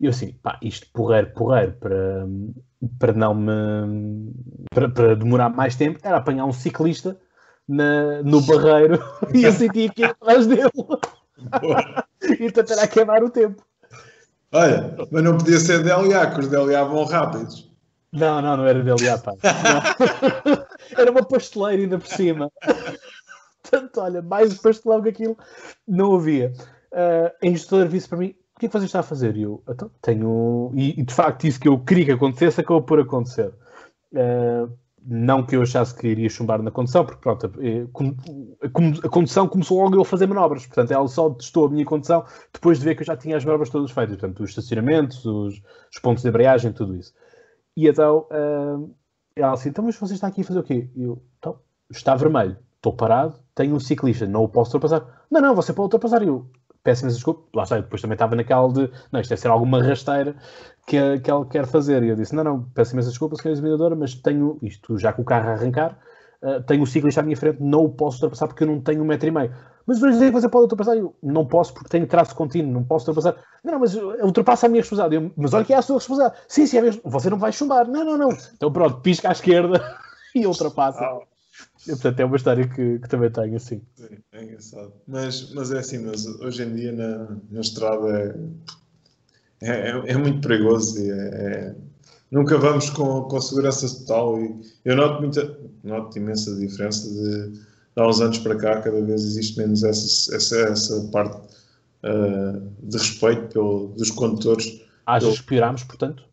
E eu assim, pá, isto porreiro, porreiro, para, para não me. Para, para, demorar mais tempo, era apanhar um ciclista na, no barreiro e eu sentia aqui atrás dele. e tentar queimar o tempo. Olha, mas não podia ser DLA, que os DLA vão rápidos. Não, não, não era DLA, pá. Era uma pasteleira ainda por cima. Portanto, olha, mais pastelão que aquilo não havia. Uh, a instrutora disse para mim: que é que você está a fazer? E eu, então, tenho. E, de facto, isso que eu queria que acontecesse acabou por acontecer. Uh, não que eu achasse que iria chumbar na condução, porque pronto, a, a, a condução começou logo eu a fazer manobras. Portanto, ela só testou a minha condução depois de ver que eu já tinha as manobras todas feitas. Portanto, os estacionamentos, os, os pontos de embreagem, tudo isso. E então uh, ela assim, então, mas você está aqui a fazer o quê? E eu, então, está vermelho, estou parado, tenho um ciclista, não o posso ultrapassar. Não, não, você pode ultrapassar. E eu, peço me desculpa, lá está, depois também estava naquela de, não, isto deve ser alguma rasteira que, que ela quer fazer. E eu disse, não, não, peço imensa desculpa, senhora examinadora, mas tenho isto, já com o carro a arrancar, uh, tenho o ciclista à minha frente, não o posso ultrapassar porque eu não tenho um metro e meio. Mas dois dizer que você pode ultrapassar, eu não posso porque tenho traço contínuo, não posso ultrapassar. Não, não, mas ultrapassa a minha responsabilidade. Eu, mas olha que é a sua responsabilidade. Sim, sim, é mesmo. Você não vai chumbar. Não, não, não. Então pronto, pisca à esquerda e ultrapassa. Ah. E, portanto, é uma história que, que também tenho, assim. Sim, é engraçado. Mas, mas é assim, mas hoje em dia na, na estrada é, é, é muito perigoso e é, é, nunca vamos com, com segurança total e eu noto muita, noto imensa diferença de, de há uns anos para cá, cada vez existe menos essa, essa, essa parte uh, de respeito pelo, dos condutores. Achas que piorámos, portanto?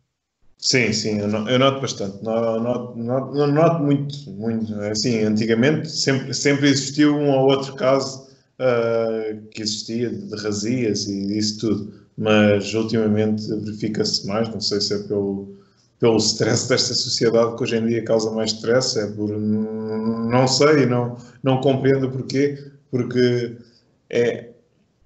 Sim, sim, eu, noto bastante. Noto, noto, noto, muito, muito. Assim, antigamente sempre, sempre existiu um ou outro caso uh, que existia de razias e isso tudo, mas ultimamente verifica-se mais, não sei se é pelo, pelo stress desta sociedade que hoje em dia causa mais stress, é por não sei, não, não compreendo porquê, porque é,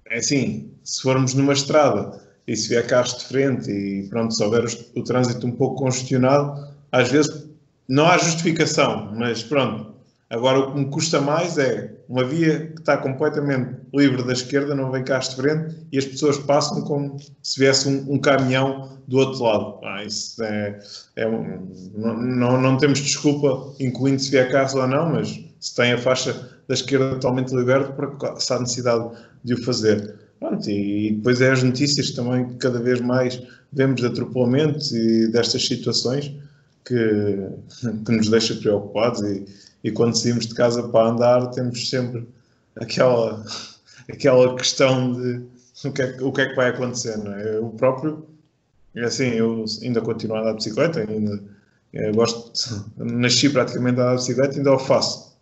é assim, se formos numa estrada e se vier carros de frente e pronto, se houver o, o trânsito um pouco congestionado, às vezes não há justificação, mas pronto, Agora, o que me custa mais é uma via que está completamente livre da esquerda, não vem cá de frente e as pessoas passam como se viesse um, um caminhão do outro lado. Ah, isso é, é não, não, temos desculpa, incluindo se vier cá ou não, mas se tem a faixa da esquerda totalmente liberta, se há necessidade de o fazer. Pronto, e, depois é as notícias também que cada vez mais vemos de atropelamentos e destas situações que, que nos deixa preocupados e, e quando saímos de casa para andar temos sempre aquela, aquela questão de o que, é, o que é que vai acontecer, não é? Eu próprio, assim, eu ainda continuo a andar de bicicleta, ainda gosto, nasci praticamente a andar de bicicleta, ainda o faço,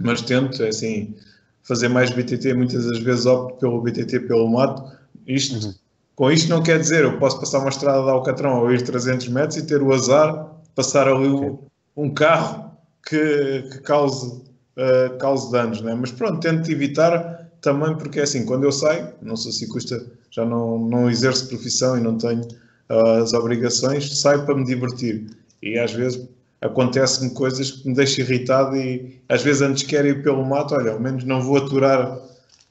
mas tento, assim, fazer mais BTT, muitas das vezes opto pelo BTT pelo mato, isto, uhum. com isto não quer dizer, eu posso passar uma estrada de Alcatrão ou ir 300 metros e ter o azar de passar ali um, um carro que, que cause, uh, cause danos, né? mas pronto, tento evitar também porque é assim, quando eu saio, não sou ciclista, já não, não exerço profissão e não tenho uh, as obrigações, saio para me divertir e às vezes acontecem-me coisas que me deixam irritado e às vezes antes quero ir pelo mato, olha, ao menos não vou aturar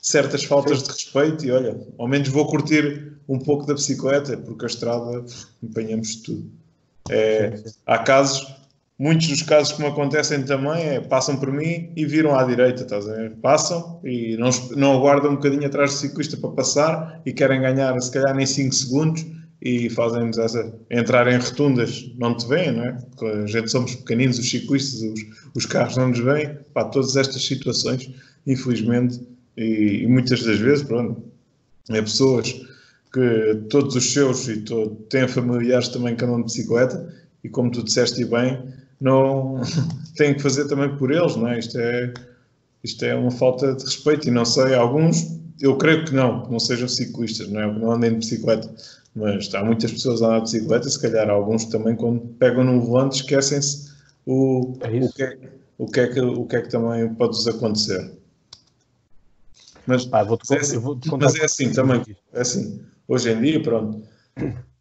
certas faltas de respeito e olha, ao menos vou curtir um pouco da bicicleta, porque a estrada empenhamos tudo. É, há casos muitos dos casos que me acontecem também é passam por mim e viram à direita, estás a ver? Passam e não, não aguardam um bocadinho atrás do ciclista para passar e querem ganhar, se calhar, nem 5 segundos e fazem-nos essa. entrar em rotundas, não te veem, não é? Porque a gente somos pequeninos, os ciclistas, os, os carros não nos veem. Para todas estas situações, infelizmente, e, e muitas das vezes, pronto, é pessoas que todos os seus e todo, têm familiares também que andam de bicicleta e como tu disseste bem, não tem que fazer também por eles, não é? Isto é, isto é uma falta de respeito e não sei, alguns, eu creio que não, que não sejam ciclistas, não é? Não andem de bicicleta, mas há muitas pessoas a andar de bicicleta, se calhar alguns também quando pegam no volante esquecem-se o, é o, que é, o, que é que, o que é que também pode-lhes acontecer. Mas, Pá, é assim, mas é assim também, é assim, hoje em dia, pronto,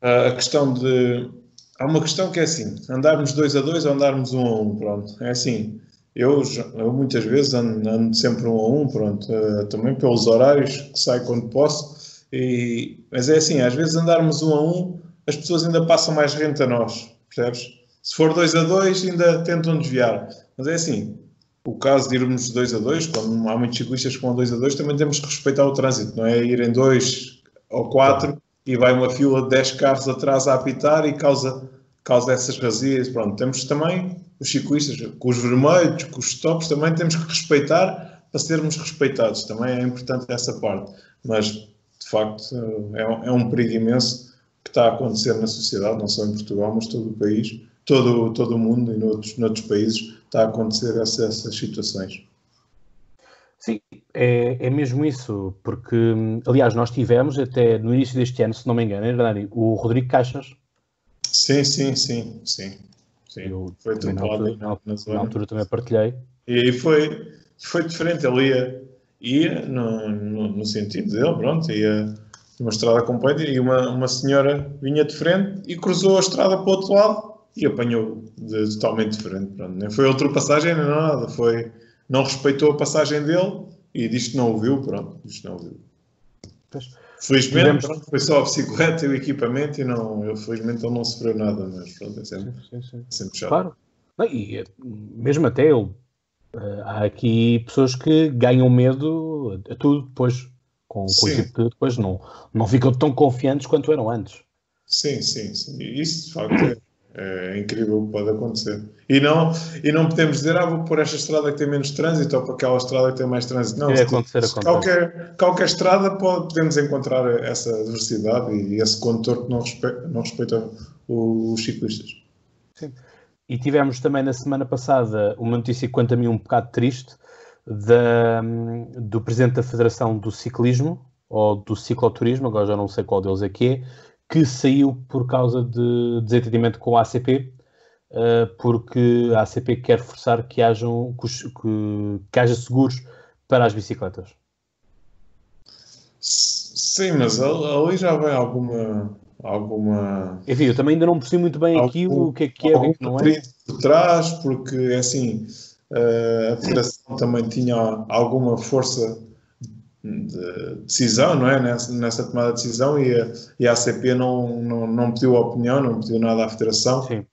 a questão de há uma questão que é assim: andarmos dois a dois ou andarmos um a um, pronto. É assim. Eu, eu muitas vezes ando, ando, sempre um a um, pronto, uh, também pelos horários que saio quando posso. E, mas é assim, às vezes andarmos um a um, as pessoas ainda passam mais rente a nós, percebes? Se for dois a dois, ainda tentam desviar. Mas é assim, o caso de irmos dois a dois, quando há muitos ciclistas vão dois a dois, também temos que respeitar o trânsito, não é ir em dois ou quatro e vai uma fila de 10 carros atrás a apitar e causa, causa essas razias. Pronto, temos também os ciclistas, com os vermelhos, com os stops, também temos que respeitar para sermos respeitados. Também é importante essa parte. Mas, de facto, é um, é um perigo imenso que está a acontecer na sociedade, não só em Portugal, mas todo o país, todo, todo o mundo e noutros, noutros países está a acontecer essa, essas situações. Sim, é, é mesmo isso, porque, aliás, nós tivemos até no início deste ano, se não me engano, é verdade, o Rodrigo Caixas. Sim, sim, sim, sim. sim. Eu, foi na, altura, na, na, altura também partilhei. E foi, foi diferente, ele ia, no, no, no sentido dele, pronto, ia uma estrada completa e uma, uma senhora vinha de frente e cruzou a estrada para o outro lado e apanhou de, totalmente diferente. Pronto. Nem foi ultrapassagem nem nada, foi não respeitou a passagem dele e diz que não ouviu, pronto, diz que não ouviu. Pois. Felizmente, pronto, foi só a bicicleta e o equipamento e não, eu, felizmente ele não sofreu nada, mas pronto, é sempre, sim, sim, sim. É sempre chato. Claro, e mesmo até ele, eh, há aqui pessoas que ganham medo a tudo depois, com, com o tipo de depois não, não ficam tão confiantes quanto eram antes. Sim, sim, sim. Isso de facto é, é incrível o que pode acontecer. E não, e não podemos dizer, ah, vou por esta estrada que tem menos trânsito ou por aquela estrada que tem mais trânsito. Não, é acontecer, acontecer. Qualquer, qualquer estrada pode, podemos encontrar essa diversidade e esse condutor que não respeita, não respeita os ciclistas. Sim. E tivemos também na semana passada uma notícia quanto a mim um bocado triste da, do presidente da Federação do Ciclismo ou do Cicloturismo, agora já não sei qual deles é que é, que saiu por causa de desentendimento com a ACP, uh, porque a ACP quer forçar que, hajam, que, que haja seguros para as bicicletas. Sim, mas ali já vem alguma. Alguma Enfim, eu também ainda não percebi muito bem aqui o que é que é, o que é que não é. por trás, porque é assim, uh, a Federação também tinha alguma força de decisão, não é? Nessa, nessa tomada de decisão e a, e a ACP não, não, não pediu opinião, não pediu nada à Federação. Sim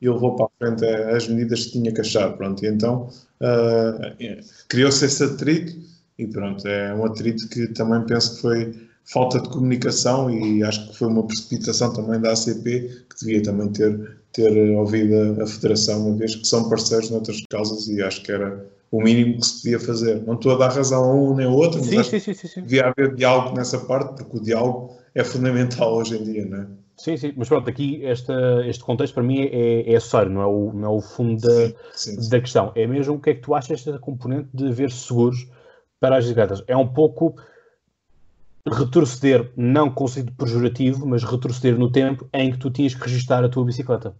e levou para a frente as medidas que tinha que achar. Pronto, e então uh, criou-se esse atrito e pronto, é um atrito que também penso que foi falta de comunicação e acho que foi uma precipitação também da ACP que devia também ter, ter ouvido a Federação, uma vez que são parceiros noutras causas e acho que era o mínimo que se podia fazer. Não estou a dar razão a um nem ao outro, mas sim, sim, sim, sim, devia haver diálogo nessa parte, porque o diálogo é fundamental hoje em dia, não é? Sim, sim, mas pronto, aqui esta, este contexto para mim é, é acessório, não é o, não é o fundo da, sim, sim, sim. da questão. É mesmo o que é que tu achas desta componente de haver seguros para as bicicletas? É um pouco retroceder, não com sentido pejorativo, mas retroceder no tempo em que tu tinhas que registar a tua bicicleta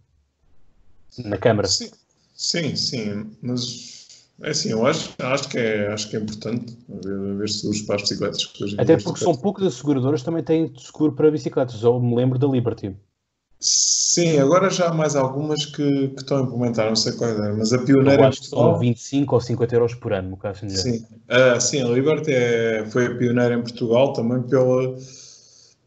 na Câmara. Sim, sim, sim mas é assim, eu acho, acho, que, é, acho que é importante haver, haver seguros para as bicicletas. Até porque são poucas as seguradoras também têm seguro para bicicletas. Eu me lembro da Liberty. Sim, agora já há mais algumas que, que estão a implementar, não sei qual é, mas a pioneira. Eu acho que são 25 ou 50 euros por ano, no caso de Sim, uh, sim a Liberty é, foi a pioneira em Portugal também pela,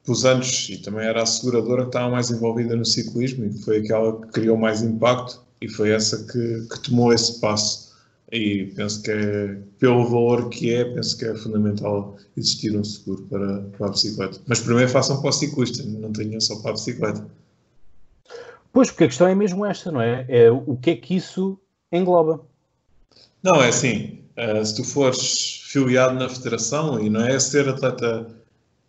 pelos anos e também era a seguradora que estava mais envolvida no ciclismo e foi aquela que criou mais impacto e foi essa que, que tomou esse passo e penso que é, pelo valor que é, penso que é fundamental existir um seguro para, para a bicicleta. Mas primeiro façam para o ciclista, não tenham só para a bicicleta. Pois, porque a questão é mesmo esta, não é? É o que é que isso engloba? Não, é assim, uh, se tu fores filiado na federação, e não é ser atleta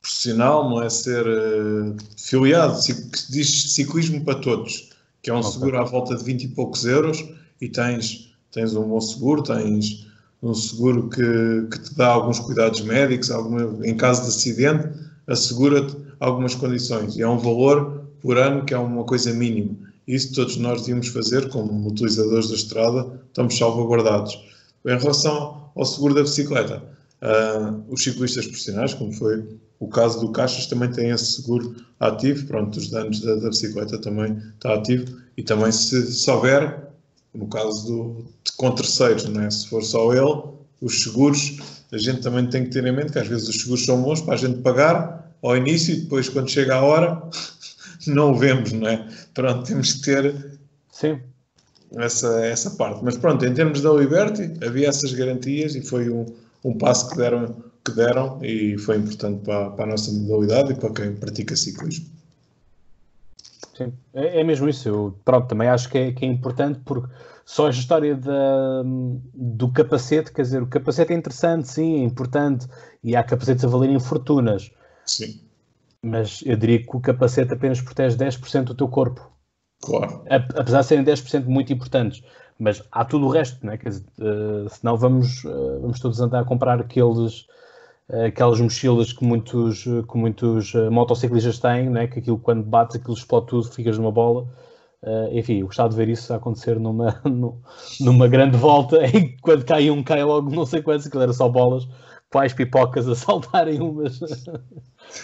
profissional, não é ser uh, filiado, se diz ciclismo para todos, que é um okay. seguro à volta de 20 e poucos euros, e tens tens um bom seguro, tens um seguro que, que te dá alguns cuidados médicos, alguma, em caso de acidente, assegura-te algumas condições. E é um valor por ano que é uma coisa mínima. Isso todos nós devíamos fazer, como utilizadores da estrada, estamos salvaguardados. Em relação ao seguro da bicicleta, uh, os ciclistas profissionais, como foi o caso do Caixas, também têm esse seguro ativo. Pronto, os danos da, da bicicleta também está ativo. E também, se, se houver no caso do, de, com terceiros, não é? se for só ele, os seguros, a gente também tem que ter em mente que às vezes os seguros são bons para a gente pagar ao início e depois quando chega a hora não o vemos, não é? Pronto, temos que ter Sim. Essa, essa parte. Mas pronto, em termos da Liberty, havia essas garantias e foi um, um passo que deram, que deram e foi importante para, para a nossa modalidade e para quem pratica ciclismo. Sim, é, é, mesmo isso. Eu pronto, também acho que é, que é importante porque só esta história da, do capacete, quer dizer, o capacete é interessante, sim, é importante, e há capacetes a valerem fortunas. Sim. Mas eu diria que o capacete apenas protege 10% do teu corpo. Claro. Apesar de serem 10% muito importantes. Mas há tudo o resto, não é? Quer dizer, uh, senão vamos, uh, vamos todos andar a comprar aqueles aquelas mochilas que muitos, que muitos uh, motociclistas têm, né? que aquilo quando bates aquilo explode tudo, ficas numa bola. Uh, enfim, eu gostava de ver isso acontecer numa, numa grande volta em que quando cai um, cai logo não sei quantos, aquilo era só bolas, quais pipocas a saltarem umas,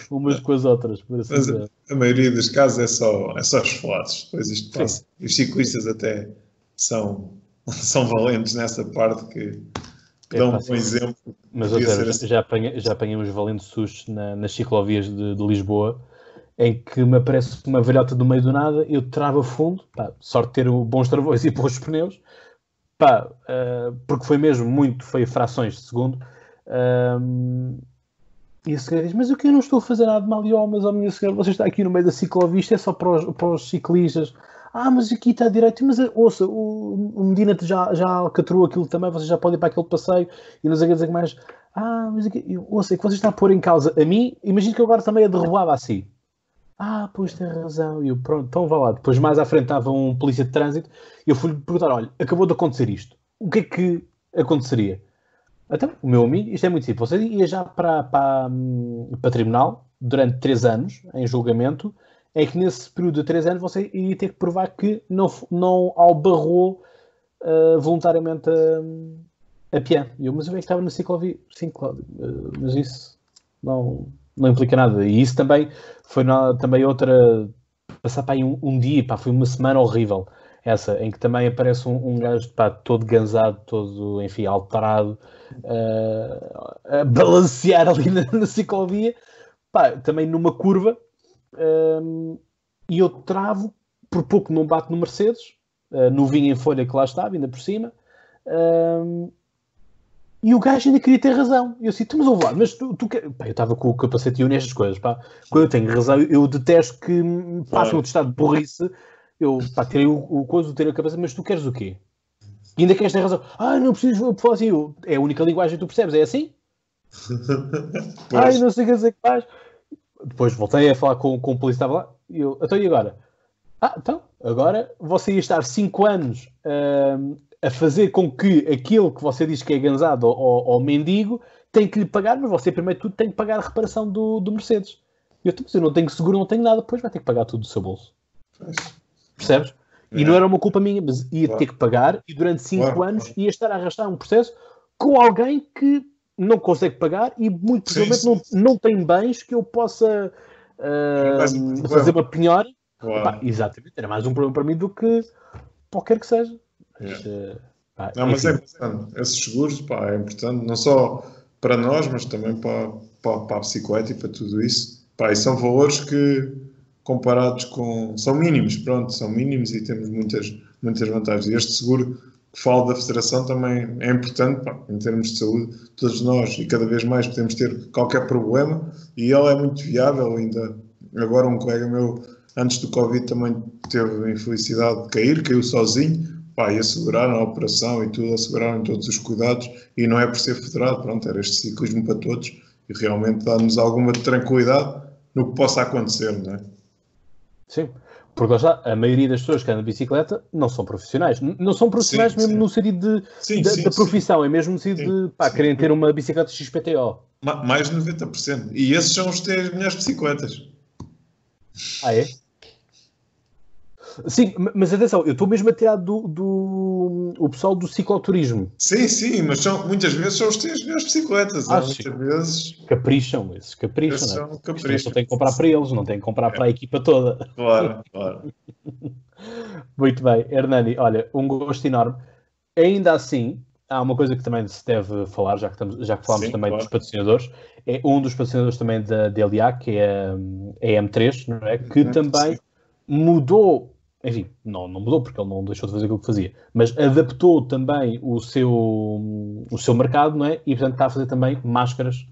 umas com as outras. Mas a, a, maioria dos casos é só, é só esfolados, depois isto passa. Os ciclistas até são, são valentes nessa parte que é dá um bom exemplo. Mas outra, assim. já, apanhei, já apanhei uns valentes sustos na, nas ciclovias de, de, Lisboa, em que me aparece uma velhota do meio do nada, eu travo a fundo, pá, sorte de ter bons travões e bons pneus, pá, uh, porque foi mesmo muito, foi frações de segundo. Um, e a senhora diz: Mas eu que eu não estou a fazer nada de mal, e oh, mas oh, minha senhora, você está aqui no meio da ciclovista, é só para os, para os ciclistas ah, mas aqui está direito, mas ouça, o, o Medina já, já alcatrou aquilo também, você já pode ir para aquele passeio e não sei o que mais. Ah, mas aqui, ouça, é que você está a pôr em causa a mim, imagino que agora também é derrubado assim. Ah, pois tem razão. E eu, pronto, então vá lá. Depois mais à frente estava um polícia de trânsito e eu fui-lhe perguntar: olha, acabou de acontecer isto. O que é que aconteceria? Então, o meu amigo, isto é muito simples. Você ia já para, para, hum, para tribunal durante três anos em julgamento é que nesse período de 3 anos você iria ter que provar que não, não albarrou uh, voluntariamente a, a piano. E eu, mas eu é que estava na ciclovia. Sim, Cláudio, uh, mas isso não, não implica nada. E isso também foi na, também outra. Passar para aí um, um, dia, pá, foi uma semana horrível essa, em que também aparece um, um gajo pá, todo gansado, todo, enfim, alterado, uh, a balancear ali na, na ciclovia, pá, também numa curva, um, e eu travo, por pouco não bato no Mercedes, uh, no vinho em folha que lá estava, ainda por cima, um, e o gajo ainda queria ter razão. E eu mas ouve lá, mas tu, tu pá, eu estava com o capacete e nestas coisas, pá. Quando eu tenho razão, eu detesto que passe um estado de burrice. Eu, pá, terei o, o coisa, terei a capacete, mas tu queres o quê? E ainda queres ter razão. Ah, não preciso falar assim. Eu, é a única linguagem que tu percebes, é assim? Ai, não sei o que dizer que faz. Depois voltei a falar com, com o polícia, estava lá. E eu, então e agora? Ah, então, agora você ia estar 5 anos uh, a fazer com que aquilo que você diz que é gansado ao, ao mendigo tem que lhe pagar, mas você primeiro tudo tem que pagar a reparação do, do Mercedes. Eu, então, eu não tenho seguro, não tenho nada, depois vai ter que pagar tudo do seu bolso. Percebes? É. E não era uma culpa minha, mas ia ter que pagar e durante 5 claro, anos ia estar a arrastar um processo com alguém que não consegue pagar e muito provavelmente não, não tem bens que eu possa uh, fazer uma penhora. Pá, exatamente, era mais um problema para mim do que qualquer que seja. Mas, é. pá, não, mas é importante. Esses seguros pá, é importante, não só para nós, mas também para, para, para a bicicleta e para tudo isso. Pá, e são valores que, comparados com. são mínimos, pronto, são mínimos e temos muitas, muitas vantagens. Este seguro que falo da Federação também é importante pá, em termos de saúde. Todos nós e cada vez mais podemos ter qualquer problema e ele é muito viável. Ainda agora, um colega meu, antes do Covid, também teve a infelicidade de cair, caiu sozinho pá, e asseguraram a operação e tudo, asseguraram todos os cuidados e não é por ser federado, pronto, era este ciclismo para todos e realmente dá-nos alguma tranquilidade no que possa acontecer, não é? Sim, porque já a maioria das pessoas que andam de bicicleta não são profissionais. Não são profissionais sim, mesmo sim. no sentido de, sim, da, da, profissão, é mesmo no sentido de pá, querem ter uma bicicleta XPTO. Mais de 90%. E esses são os três melhores bicicletas. Ah, é? Sim, mas atenção, eu estou mesmo a tirar do, do o pessoal do cicloturismo. Sim, sim, mas são, muitas vezes são os três melhores bicicletas. Ah, muitas vezes. Capricham, esses capricham. Não é? capricham. Não tem que comprar para eles, não tem que comprar é. para a equipa toda. Claro, claro. Muito bem, Hernani, olha, um gosto enorme. Ainda assim, há uma coisa que também se deve falar, já que, estamos, já que falamos sim, também claro. dos patrocinadores, é um dos patrocinadores também da DLA, que é a, M3, não é? que uhum, também sim. mudou enfim, não, não mudou porque ele não deixou de fazer aquilo que fazia, mas adaptou também o seu, o seu mercado, não é? E portanto está a fazer também máscaras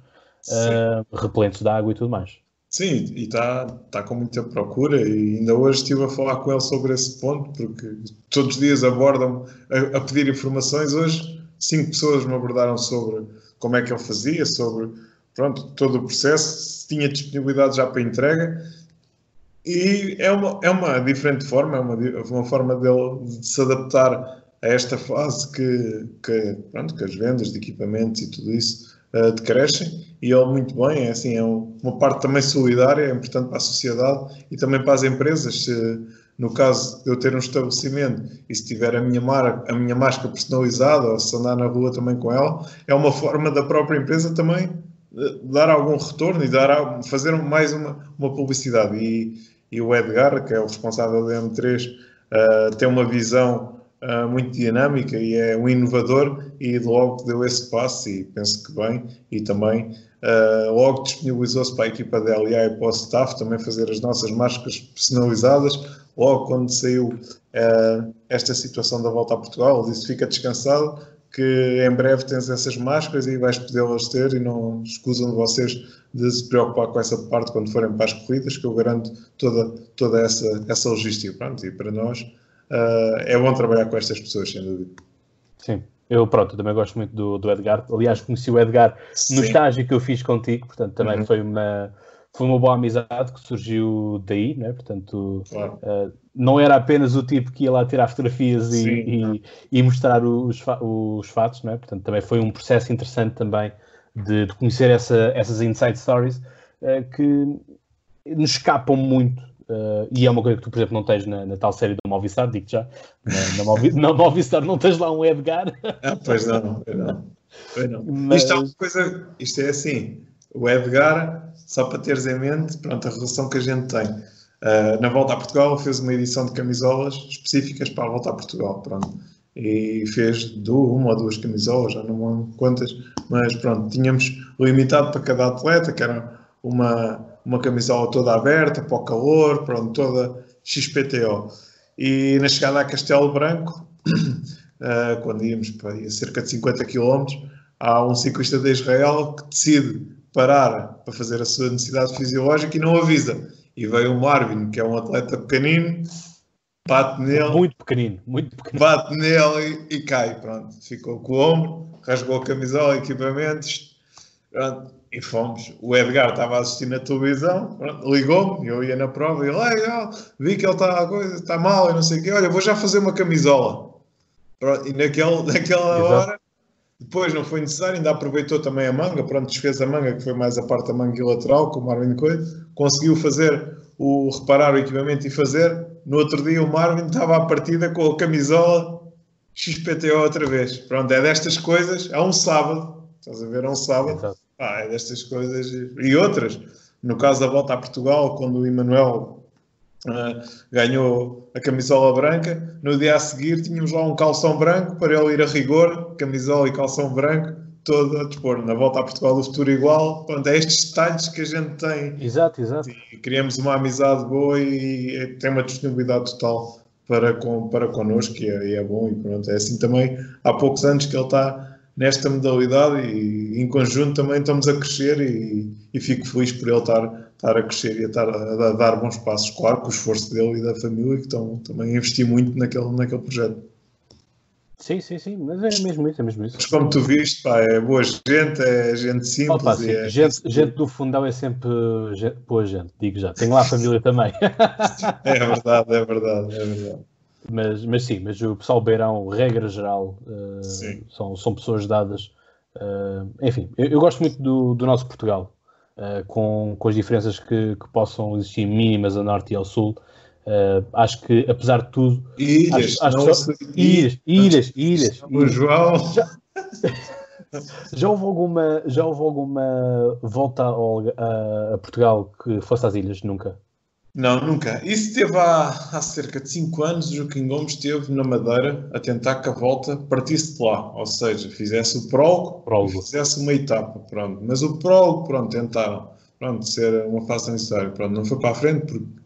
uh, repelentes de água e tudo mais. Sim, e está, está com muita procura e ainda hoje estive a falar com ele sobre esse ponto, porque todos os dias abordam a, a pedir informações. Hoje cinco pessoas me abordaram sobre como é que ele fazia, sobre pronto, todo o processo, se tinha disponibilidade já para entrega e é uma, é uma diferente forma, é uma, uma forma dele de se adaptar a esta fase que, que, pronto, que as vendas de equipamentos e tudo isso uh, decrescem. E ele, muito bem, é, assim, é uma parte também solidária, é importante para a sociedade e também para as empresas. Se, no caso de eu ter um estabelecimento e se tiver a minha, marca, a minha máscara personalizada ou se andar na rua também com ela, é uma forma da própria empresa também eh, dar algum retorno e dar, fazer mais uma, uma publicidade. E, e o Edgar, que é o responsável da M3, uh, eh, tem uma visão uh, muito dinâmica e é um inovador e logo deu esse passo e penso que bem e também uh, logo disponibilizou-se para a equipa da LA e para o staff também fazer as nossas máscaras personalizadas. Logo quando saiu esta situação da volta a Portugal disse fica descansado que em breve tens essas máscaras e vais podê-las ter e não escusam de vocês de se preocupar com essa parte quando forem para as corridas, que eu garanto toda, toda essa, essa logística. Pronto, e para nós uh, é bom trabalhar com estas pessoas, sem dúvida. Sim, eu pronto, também gosto muito do, do Edgar. Aliás, conheci o Edgar Sim. no estágio que eu fiz contigo, portanto também uhum. foi uma foi uma boa amizade que surgiu daí, né? portanto claro. uh, não era apenas o tipo que ia lá tirar fotografias e, e, e, mostrar os, os fatos, né? portanto também foi um processo interessante também de, de conhecer essa, essas inside stories uh, que nos escapam muito uh, e é uma coisa que tu, por exemplo, não tens na, na tal série do Movistar, digo já, na, na, Movi, na Movistar não tens lá um Edgar. Ah, pois não, pois não. Pois não. Mas... Isto é uma coisa, isto é assim, o Edgar só para teres em mente, pronto, a relação que a gente tem. Uh, na volta a Portugal fez uma edição de camisolas específicas para a volta a Portugal, pronto. E fez uma ou duas camisolas, já não me lembro quantas, mas pronto, tínhamos limitado para cada atleta, que era uma, uma camisola toda aberta, para o calor, pronto, toda XPTO. E na chegada a Castelo Branco, uh, quando íamos para cerca de 50 km, há um ciclista de Israel que decide parar para fazer a sua necessidade fisiológica e não avisa. E veio o Marvin, que é um atleta pequenino, bate nele. Muito pequenino, muito pequenino. Bate nele e, e cai, pronto. Ficou com o ombro, rasgou a camisola, equipamentos, pronto, e fomos. O Edgar estava a assistir na televisão, ligou-me, eu ia na prova e ele, vi que ele está, está mal e não sei o quê, olha, vou já fazer uma camisola. Pronto, e naquele, naquela Exato. hora, depois não foi necessário, ainda aproveitou também a manga, pronto, desfez a manga, que foi mais a parte da manga lateral, com o Marvin Coelho, conseguiu fazer o reparar o equipamento e fazer. No outro dia o Marvin estava à partida com a camisola XPTO outra vez. Pronto, é destas coisas, é um sábado, estás a ver, é um sábado. Ah, é destas coisas e outras. No caso da volta a Portugal, quando o Emanuel uh, ganhou a camisola branca, no dia a seguir tínhamos lá um calção branco para ele ir a rigor, camisola e calção branco, todo a dispor. Na volta a Portugal do futuro igual. Pronto, é estes detalhes que a gente tem. Exato, exato. E criamos uma amizade boa e tem uma disponibilidade total para, com, para connosco e é, é bom. E pronto, é assim também. Há poucos anos que ele está nesta modalidade e em conjunto também estamos a crescer e, e fico feliz por ele estar, estar a crescer e a, estar a, dar bons passos, claro, com o esforço dele e da família que estão também a investir muito naquele, naquele projeto. Sim, sim, sim, mas é mesmo isso, é mesmo isso. Mas como tu viste, pá, é boa gente, é gente simples. Opa, sim, é... gente, gente do fundão é sempre gente, boa gente, digo já. Tenho lá a família também. é verdade, é verdade, é verdade. Mas, mas sim, mas o pessoal beirão, regra geral, uh, são, são pessoas dadas. Uh, enfim, eu, eu, gosto muito do, do nosso Portugal, uh, com, com as diferenças que, que, possam existir mínimas a norte e ao sul. acho que, apesar de tudo. Ilhas, acho, acho só, ilhas, ilhas, ilhas. O João. Já, já, houve alguma, já houve alguma volta ao, a, a Portugal que fosse às ilhas? Nunca. Não, nunca. Isso teve há, há cerca de 5 anos, o Joaquim Gomes esteve na Madeira a tentar que a volta partisse de lá, ou seja, fizesse o prólogo, prólogo. fizesse uma etapa, pronto. Mas o prólogo, pronto, tentaram, pronto, ser uma fase necessária, pronto, não foi para a frente porque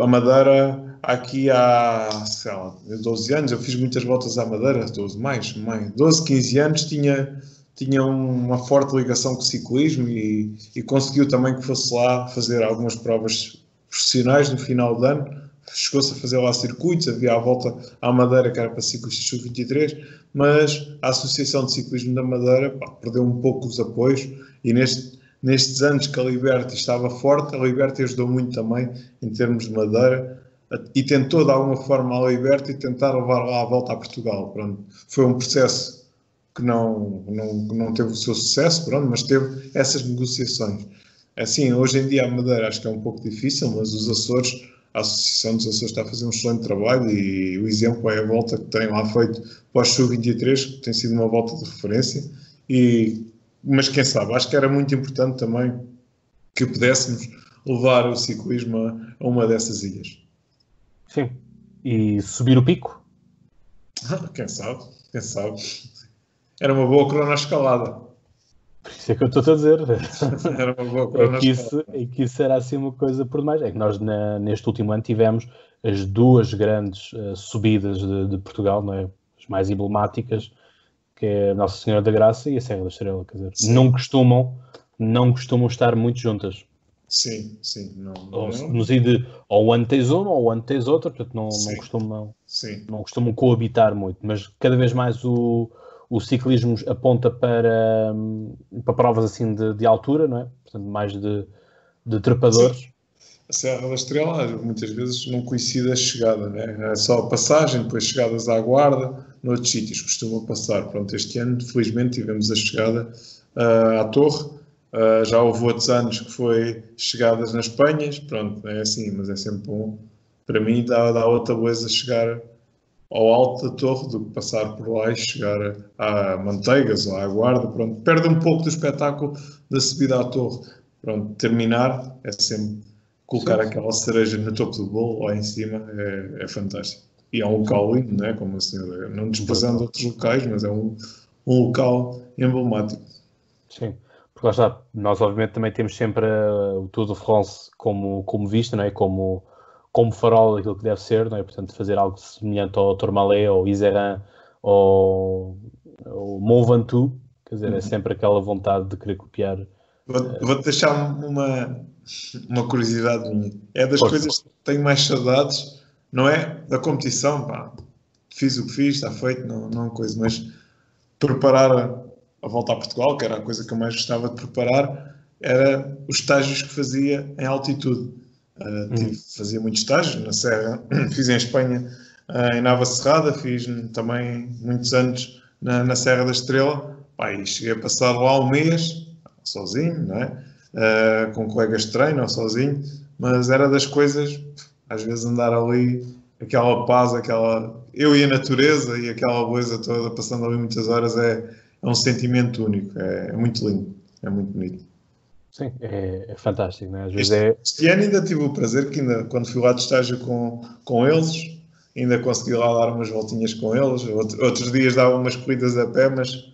a Madeira, aqui há, sei lá, 12 anos, eu fiz muitas voltas à Madeira, 12, mais, mais, 12, 15 anos, tinha tinha uma forte ligação com o ciclismo e, e, conseguiu também que fosse lá fazer algumas provas profissionais no final do ano. Chegou-se a fazer lá circuitos, havia a volta à Madeira que era para ciclistas sub-23, mas a Associação de Ciclismo da Madeira pá, perdeu um pouco os apoios e neste, nestes anos que a Liberty estava forte, a Liberty ajudou muito também em termos de Madeira e tentou de alguma forma a Liberty tentar levar lá a volta a Portugal. Pronto. Foi um processo que não, não, não teve o seu sucesso, pronto, mas teve essas negociações. Assim, hoje em dia a Madeira acho que é um pouco difícil, mas os Açores, a Associação dos Açores está a fazer um excelente trabalho e o exemplo é a volta que tem lá feito pós o 23, que tem sido uma volta de referência. E, mas quem sabe, acho que era muito importante também que pudéssemos levar o ciclismo a, a uma dessas ilhas. Sim. E subir o pico? quem sabe, quem sabe. Era uma boa cronoescalada. Por isso é que eu estou a dizer. Era uma boa cronoescalada. É que isso, é que isso era assim uma coisa por demais. É que nós na, neste último ano tivemos as duas grandes uh, subidas de, de, Portugal, não é? as mais emblemáticas, que é a Nossa Senhora da Graça e a Serra da Estrela. Quer dizer, Sim. não costumam, não costumam estar muito juntas. Sim, sim. Não, ou, não. Nos de, ou ano tens uma ou ano tens outra, portanto não, não, costumam, sim. não costumam coabitar muito, mas cada vez mais o, o ciclismo aponta para, para provas assim de, de altura, não é? Portanto, mais de, de trepadores. A Serra da Estrela muitas vezes não coincide a chegada, né? é só a passagem, depois chegadas à guarda, noutros sítios costuma passar. Pronto, este ano, felizmente, tivemos a chegada uh, à Torre. Uh, já houve outros anos que foi chegadas nas Penhas, pronto, é assim, mas é sempre bom. Para mim, dá, dá outra beleza chegar ao alto da torre do que passar por lá e chegar a, a Manteigas ou à Guarda. Pronto, perde um pouco do espetáculo da subida à torre. Pronto, terminar é sempre colocar sim, aquela cereja no topo do bolo lá em cima é, é fantástico. E é um local lindo, não é? Como senhor, não desprezando outros locais, mas é um, um local emblemático. Sim, porque lá está, nós obviamente também temos sempre uh, o Tour de France como, como vista, não é? Como, como farol daquilo que deve ser, não é? Portanto, fazer algo semelhante ao Tourmalet, ou Iseran, ou, ou Mont Ventoux, quer dizer, é uhum. é sempre aquela vontade de querer copiar. Vou-te vou deixar uma, uma curiosidade minha. É das Poxa. coisas que tenho mais saudades, não é da competição, pá. Fiz o que fiz, está feito, não, não é coisa, mas preparar a, a volta a Portugal, que era a coisa que eu mais gostava de preparar, era os estágios que fazia em altitude. Uh, tive, fazia muitos estágios na Serra, fiz em Espanha, uh, em Nava Serrada, fiz também muitos anos na, na Serra da Estrela, pá, e cheguei a passar lá um mês, sozinho, não é? Uh, com colegas de treino ou sozinho, mas era das coisas, às vezes andar ali, aquela paz, aquela. Eu e a natureza e aquela beleza toda, passando ali muitas horas, é, é um sentimento único, é, é muito lindo, é muito bonito. Sim, é, é fantástico, né? Às vezes este, é... este ano ainda tive o prazer que ainda, quando fui lá de estágio com, com eles, ainda consegui lá dar umas voltinhas com eles. Outros dias dava umas corridas a pé, mas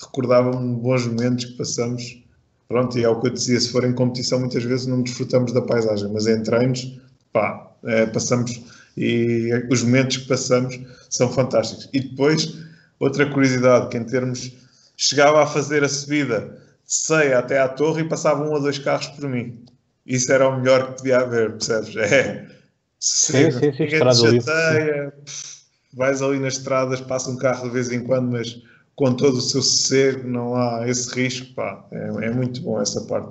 recordava-me bons momentos que passamos. Pronto, e é o que eu dizia, se for em competição muitas vezes não desfrutamos da paisagem, mas em treinos, pá, é, passamos e os momentos que passamos são fantásticos. E depois, outra curiosidade, que em termos, chegava a fazer a subida ceia até à torre e passava um ou dois carros por mim. Isso era o melhor que podia haver, percebes? É, sim, sim, sim, chateia, vais ali nas estradas, passa um carro de vez em quando, mas com todo o seu sossego, não há esse risco, pá, é, é, muito bom essa parte.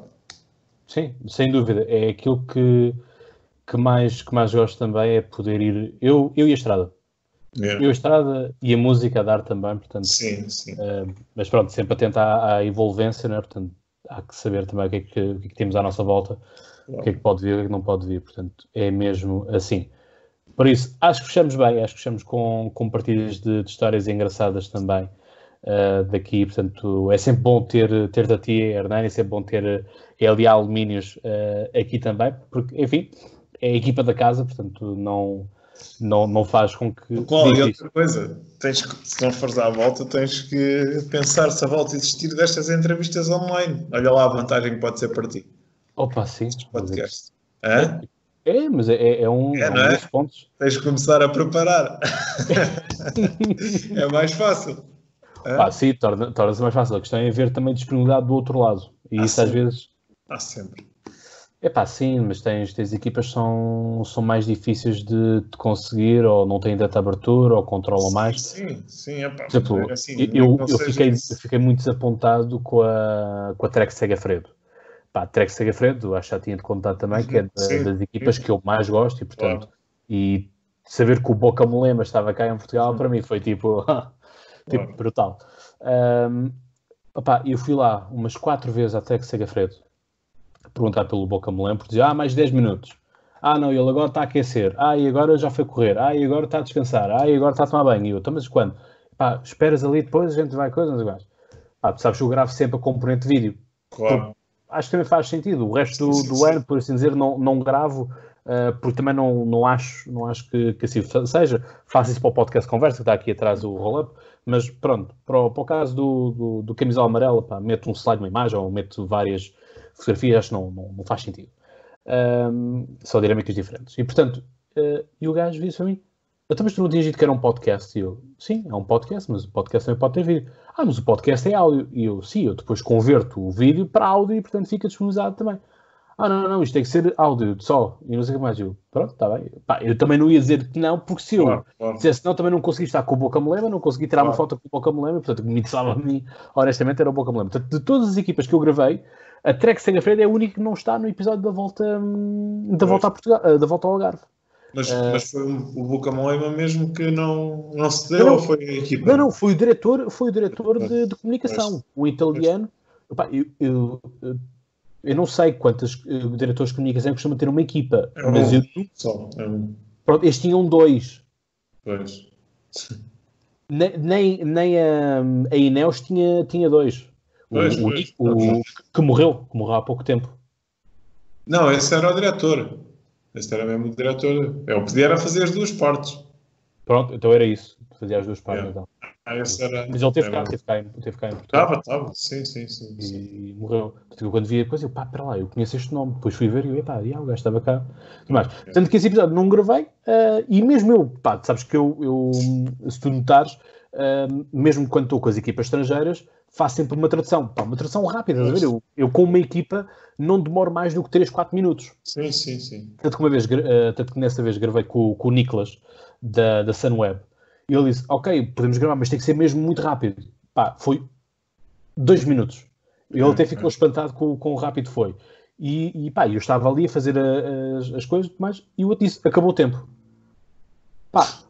Sim, sem dúvida, é aquilo que, que, mais, que mais gosto também, é poder ir, eu, eu e a estrada, yeah. eu a estrada e a música a dar também, portanto, sim, sim. Uh, mas pronto, sempre atento à, à envolvência, né? portanto, há que saber também o que é que, o que, é que temos à nossa volta, o que é que pode vir e o que, é que não pode vir, portanto, é mesmo assim. Por isso, acho que fechamos bem, acho que fechamos com, com partidas de, de histórias engraçadas também uh, daqui. Portanto, é sempre bom ter, ter da ti, Hernani, é sempre bom ter LA Alumínios uh, aqui também, porque, enfim, é a equipa da casa, portanto, não, não, não faz com que. Qual e outra coisa, tens que, se não fores à volta, tens que pensar se a volta existir destas entrevistas online. Olha lá a vantagem que pode ser para ti. Opa, sim. Podcast. É, é, mas é, é um, é, é um é? dos pontos. Tens que começar a preparar. é mais fácil. Ah, sim, torna-se torna mais fácil. A questão é ver também disponibilidade do outro lado. E ah, isso às vezes. Há sempre. É pá, sim, mas tens, tens equipas que são, são mais difíceis de, de conseguir, ou não têm data abertura, ou controlam sim, mais. Sim, sim, é pá. Por exemplo, é assim, eu, eu, fiquei, eu fiquei muito desapontado com a, com a Trek Segafredo. Pá, a Trek Segafredo, acho que já tinha de contar também, que é da, sim, das equipas sim. que eu mais gosto, e portanto, claro. e saber que o Boca Molema estava cá em Portugal, para mim foi tipo. tipo, claro. brutal. Um, opá, eu fui lá umas quatro vezes até que Segafredo perguntar pelo Boca me lembro, dizia, ah, mais 10 minutos. Ah, não, ele agora está a aquecer. Ah, e agora já foi correr. Ah, e agora está a descansar. Ah, e agora está a tomar banho. E eu, então, mas quando? Pá, esperas ali, depois a gente vai coisas, mas Pá, tu sabes que eu gravo sempre a componente vídeo. Claro. acho que também faz sentido. O resto do, do ano, por assim dizer, não, não gravo uh, porque também não, não acho, não acho que, que assim seja. Faço isso para o podcast Conversa, que está aqui atrás o roll-up, mas pronto, para o, para o caso do, do, do camisola amarela, pá, meto um slide, uma imagem, ou meto várias fotografias, acho que não, não, não faz sentido. Um, são dinâmicas diferentes. E portanto, uh, e o gajo disse para mim, eu também não tinha dito que era um podcast. E eu, sim, é um podcast, mas o podcast também pode ter vídeo. Ah, mas o podcast é áudio. E eu, sim, eu depois converto o vídeo para áudio e portanto fica disponibilizado também. Ah, não, não, isto tem que ser áudio só. E não sei o que mais. Eu, pronto, está bem. Pá, eu também não ia dizer que não, porque se eu claro, claro. dissesse não, também não consegui estar com o Boca Molema, não consegui tirar claro. uma foto com o Boca Molema, portanto, me interessava a mim, honestamente, era o Boca Molema. Portanto, de todas as equipas que eu gravei, a Trek Segafredo é a única que não está no episódio da volta, da volta, a Portugal, eh, da volta ao Algarve. Mas, uh, mas foi o Boca Molema mesmo que não, não se deu não, ou foi a equipa? Não, não, foi o diretor, foi o diretor de, de comunicação, mas, o italiano. Opa, eu, eu, eu não sei quantos uh, diretores de comunicação costumam ter uma equipa, é um, mas eu. Só, é um. Pronto, estes tinham dois. Pois. Nem, nem, nem a, a Ineos tinha, tinha dois. O, pois, o, pois, o, que morreu, que morreu há pouco tempo. Não, esse era o diretor. Esse era mesmo o diretor. Eu podia era fazer as duas partes. Pronto, então era isso. Fazia as duas partes. Yeah. Então. Ah, era, Mas ele teve cá, teve cá, teve cá em Portugal. Estava, estava. Sim, sim, sim. sim. E morreu. Portanto, eu quando vi a coisa, eu pá, para lá, eu conheço este nome. Depois fui ver e eu, epá, yeah, o gajo estava cá. Tudo mais. Portanto, que esse episódio não gravei. eh, e mesmo eu, pá, sabes que eu, eu, se tu notares, eh, mesmo quando estou com as equipas estrangeiras, faço sempre uma tradução. Pá, uma tradução rápida, estás? Eu, eu com uma equipa não demoro mais do que 3, 4 minutos. Sim, sim, sim. Tanto que uma vez, eh, tanto que nessa vez gravei com, com o Nicolas da, da Sunweb. E ele disse: Ok, podemos gravar, mas tem que ser mesmo muito rápido. Pá, foi dois minutos. Ele Hum, até ficou espantado com, o rápido foi. E, e pá, eu estava ali a fazer a- as, as coisas e mais, e o outro disse: Acabou o tempo. Pá,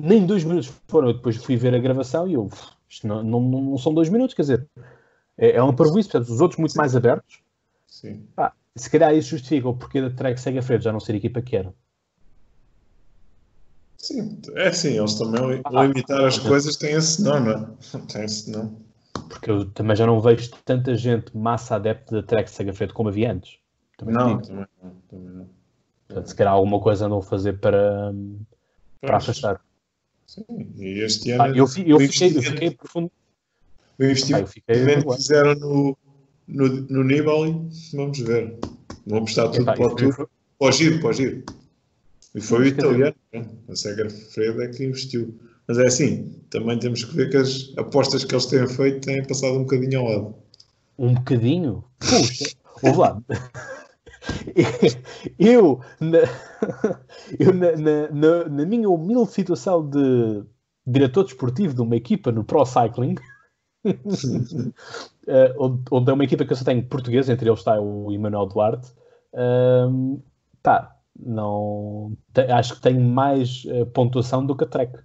nem dois minutos foram. Eu depois fui ver a gravação e eu: "Uf, Isto não, não, não são dois minutos, quer dizer, é, é um parvoíce. Portanto, os outros muito mais abertos. sim. Pá, se calhar isso justifica o porquê da Trek Sega Fred já não ser a equipa que era. Sim, é assim, eles também Ah, limitar as ah, coisas têm esse não, não é? Tem esse não. Porque eu também já não vejo tanta gente massa adepta da Trek Segafredo como havia antes. Também Não, também não. Também não. Portanto, se calhar alguma coisa andam a fazer para, para afastar. Sim, e este ano Pá, eu, eu fiquei, eu fiquei profundo. o investimento fiquei que fizeram no, no, no Nibali, vamos ver. Vão apostar tudo Epá, para o. Para o giro, para o giro. E foi o italiano, né? a Sega Fredo é que investiu. Mas é assim, também temos que ver que as apostas que eles têm feito têm passado um bocadinho ao lado. Um bocadinho? Puxa, ouve lá. Eu, na, eu na, na, na- minha humilde situação de diretor desportivo de uma equipa no Pro Cycling, eh, onde, onde é uma equipa que eu só tenho português, entre eles está o Emanuel Duarte, ehm, pá, não, te- acho que tenho mais eh, pontuação do que a Trek.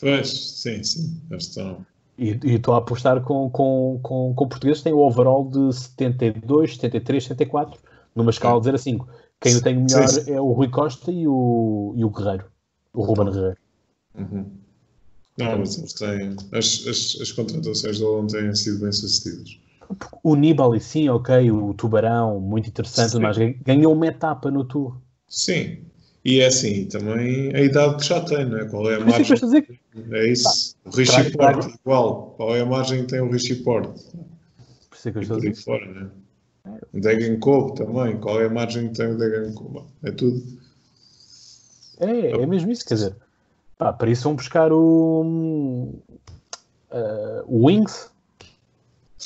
Pois, sim, sim. Estão. E estou a apostar com, com, com, com portugueses que têm o overall de 72, 73, 74, numa escala de 0 a 5. Quem o tem melhor Sim, sim. é o Rui Costa e o, e o Guerreiro, o Ruben Guerreiro. Uhum. Não, mas eles têm. As, as, as contratações de ontem têm sido bem sucedidas. O Nibali, sim, ok, o Tubarão, muito interessante, Sim. mas ganhou uma etapa no Tour. Sim. E é assim, também a idade que já tem, não é? Qual é a margem? estou a dizer que, É isso. O Richie Porte, igual. Qual é a margem que tem o Richie Porte? por isso é que eu estou a dizer. fora, né? O Degenkolb também. Qual é a margem que tem o Degenkolb? É tudo. É, é mesmo isso, quer dizer, pá, para isso vão buscar o, eh, o Wings,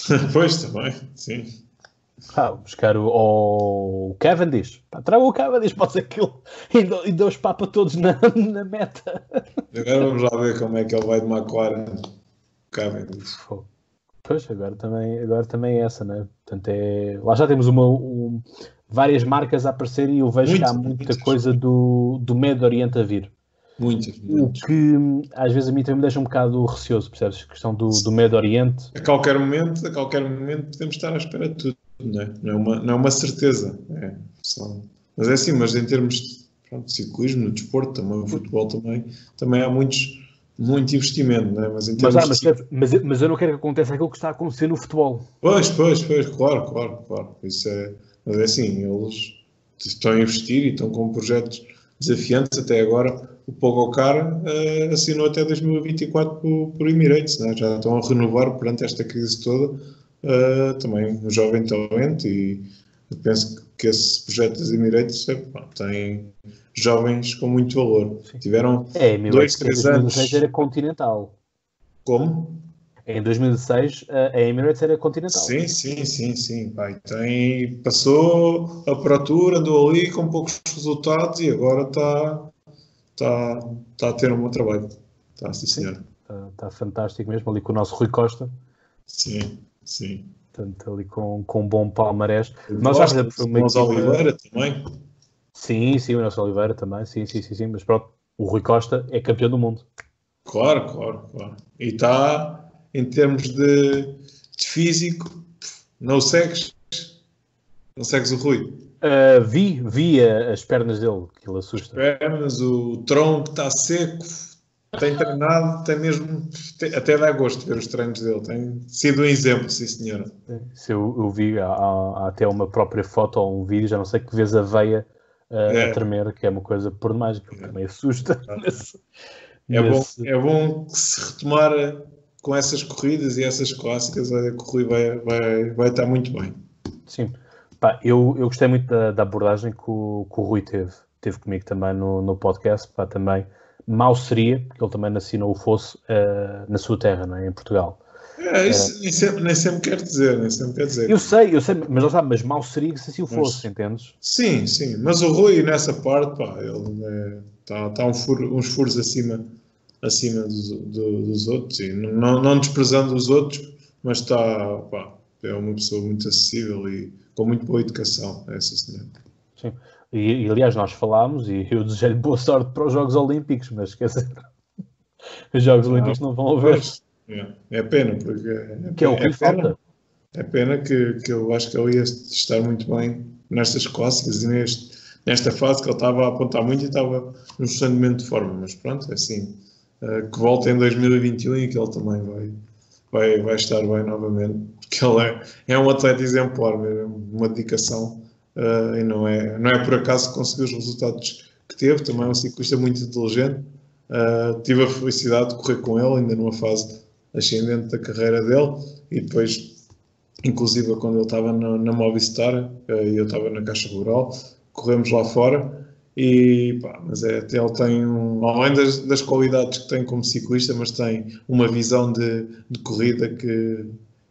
pois, também. Sim. Pá, buscar o, o Cavendish, pá, traga o Cavendish, pode ser que ele ainda, ainda os papa todos na, na meta. Agora vamos lá ver como é que ele vai de McLaren. Cavendish. Pois, agora também, agora também é essa, né? Portanto, é... Lá já temos uma, um- várias marcas a aparecer e eu vejo que há muita coisa do, do Médio Oriente a vir. Muitas, O que às vezes a mim também me deixa um bocado receoso, percebes? A questão do, do Médio Oriente. A qualquer momento, a qualquer momento podemos estar à espera de tudo, não é? Não é uma, não é uma certeza. É, só- Mas é assim, mas em termos de pronto, ciclismo, no desporto, também, futebol também, também há muitos, muito investimento, não é? Mas em Mas, ah, mas, de... mas, mas eu não quero que aconteça aquilo que está a acontecer no futebol. Pois, pois, pois, claro, claro, claro. Isso é, mas é assim, eles estão a investir e estão com projetos desafiantes até agora. O Pogocar eh, assinou até 2024 por, por Emirates, né? já estão a renovar perante esta crise toda eh, também um jovem talento e penso que esse projeto das Emirates é, tem jovens com muito valor. Tiveram É, em Dois, 2006 três 2006 anos. era continental. como? Em 2006 a a Emirates era continental. Sim, sim, sim, sim. Pai, tem, passou a Pro Tour, andou ali com poucos resultados e agora está tá, tá a ter um bom trabalho. Está, sim, senhor. Está, está fantástico mesmo, ali com o nosso Rui Costa. Sim, sim. Portanto, ali com, com um bom palmarés. Mas já foi uma Nós equipa- Oliveira também. Sim, sim, o Nelson Oliveira também. Sim, sim, sim, sim. Mas pronto, o Rui Costa é campeão do mundo. Claro, claro, claro. E está, em termos de, de físico, não segues? Não segues o Rui? Ah, vi, vi as pernas dele, que ele assusta. Pernas, o tronco está seco. Tem treinado, tem mesmo, tem, até dá gosto de ver os treinos dele, tem sido um exemplo, sim senhora. Se eu, eu vi, há, há, até uma própria foto ou um vídeo, já não sei que vês a veia uh, é. a tremer, que é uma coisa por demais, que é. também assusta. Nesse, é, nesse... Bom, é bom que se retomar com essas corridas e essas clássicas, a corrida vai, vai, vai estar muito bem. Sim, Pá, eu, eu gostei muito da, da abordagem que o, que o Rui teve, teve comigo também no, no podcast, pá, também mal seria, porque ele também assinou o fosse uh, na sua terra, não é? em Portugal. É, isso nem, sempre, nem sempre quer dizer, nem sempre quer dizer. Eu sei, eu sei, mas sabe, mas mal seria se assim o fosse, mas, entendes? Sim, sim, mas o Rui nessa parte, pá, ele está é, tá um furo, uns furos acima, acima dos, do, dos outros, e não, não desprezando os outros, mas está, pá, é uma pessoa muito acessível e com muito boa educação, é essa senhora. Sim. E, e, aliás, nós falámos e eu desejei-lhe boa sorte para os Jogos Olímpicos, mas dizer, os Jogos Olímpicos não vão haver. É, é pena, porque. É, que é o que é falta. É pena que, que eu acho que ele ia estar muito bem nestas clássicas e neste, nesta fase que ele estava a apontar muito e estava num excelente de forma, mas pronto, é assim. Uh, que volta em 2021 e que ele também vai, vai, vai estar bem novamente, porque ele é, é um atleta exemplar mesmo, uma dedicação uh, e não é, não é por acaso que conseguiu os resultados que teve, também é um ciclista muito inteligente. Uh, tive a felicidade de correr com ele, ainda numa fase ascendente da carreira dele, e depois, inclusive quando ele estava na, na Movistar uh, e eu estava na Caixa Rural, corremos lá fora. E, pá, mas é, ele tem, além das, das, qualidades que tem como ciclista, mas tem uma visão de, de corrida que,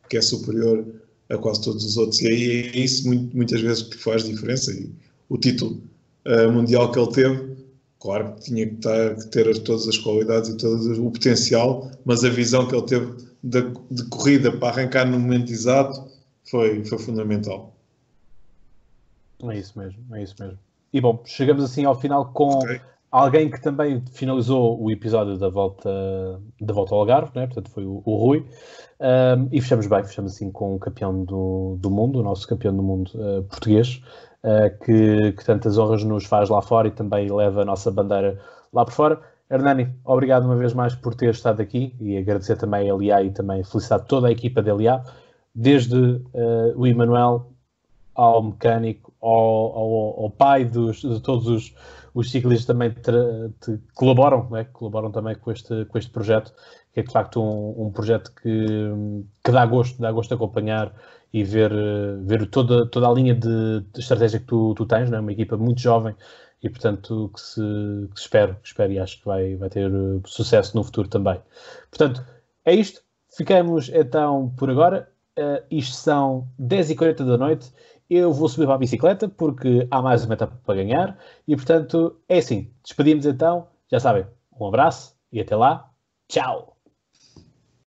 que é superior a quase todos os outros. E aí é isso muito, muitas vezes que faz diferença. E o título uh, mundial que ele teve, claro que tinha que, estar, que ter todas as qualidades e todo o potencial, mas a visão que ele teve de, de corrida para arrancar no momento exato foi, foi fundamental. É isso mesmo, é isso mesmo. E bom, chegamos assim ao final com okay. Alguém que também finalizou o episódio da volta, da volta ao Algarve, né? portanto foi o, o Rui. Um, e fechamos bem, fechamos assim com o campeão do, do mundo, o nosso campeão do mundo uh, português, uh, que, que, tantas honras nos faz lá fora e também leva a nossa bandeira lá por fora. Hernani, obrigado uma vez mais por ter estado aqui e agradecer também a LIA e também felicitar toda a equipa da LIA, desde uh, o Emanuel ao mecânico, ao, ao, ao pai dos, de todos os, os ciclistas também colaboram, né? colaboram também com este, com este projeto que é de facto um, um projeto que, que dá gosto, dá gosto de acompanhar e ver, ver toda, toda a linha de, de estratégia que tu, tu tens, é? uma equipa muito jovem e portanto que se, que espero, que espero e acho que vai, vai ter sucesso no futuro também. Portanto, é isto. Ficamos então por agora. Uh, isto são 10h40 da noite. Eu vou subir para a bicicleta porque há mais uma etapa para ganhar e portanto é assim. Despedimos então. Já sabem, um abraço e até lá. Tchau!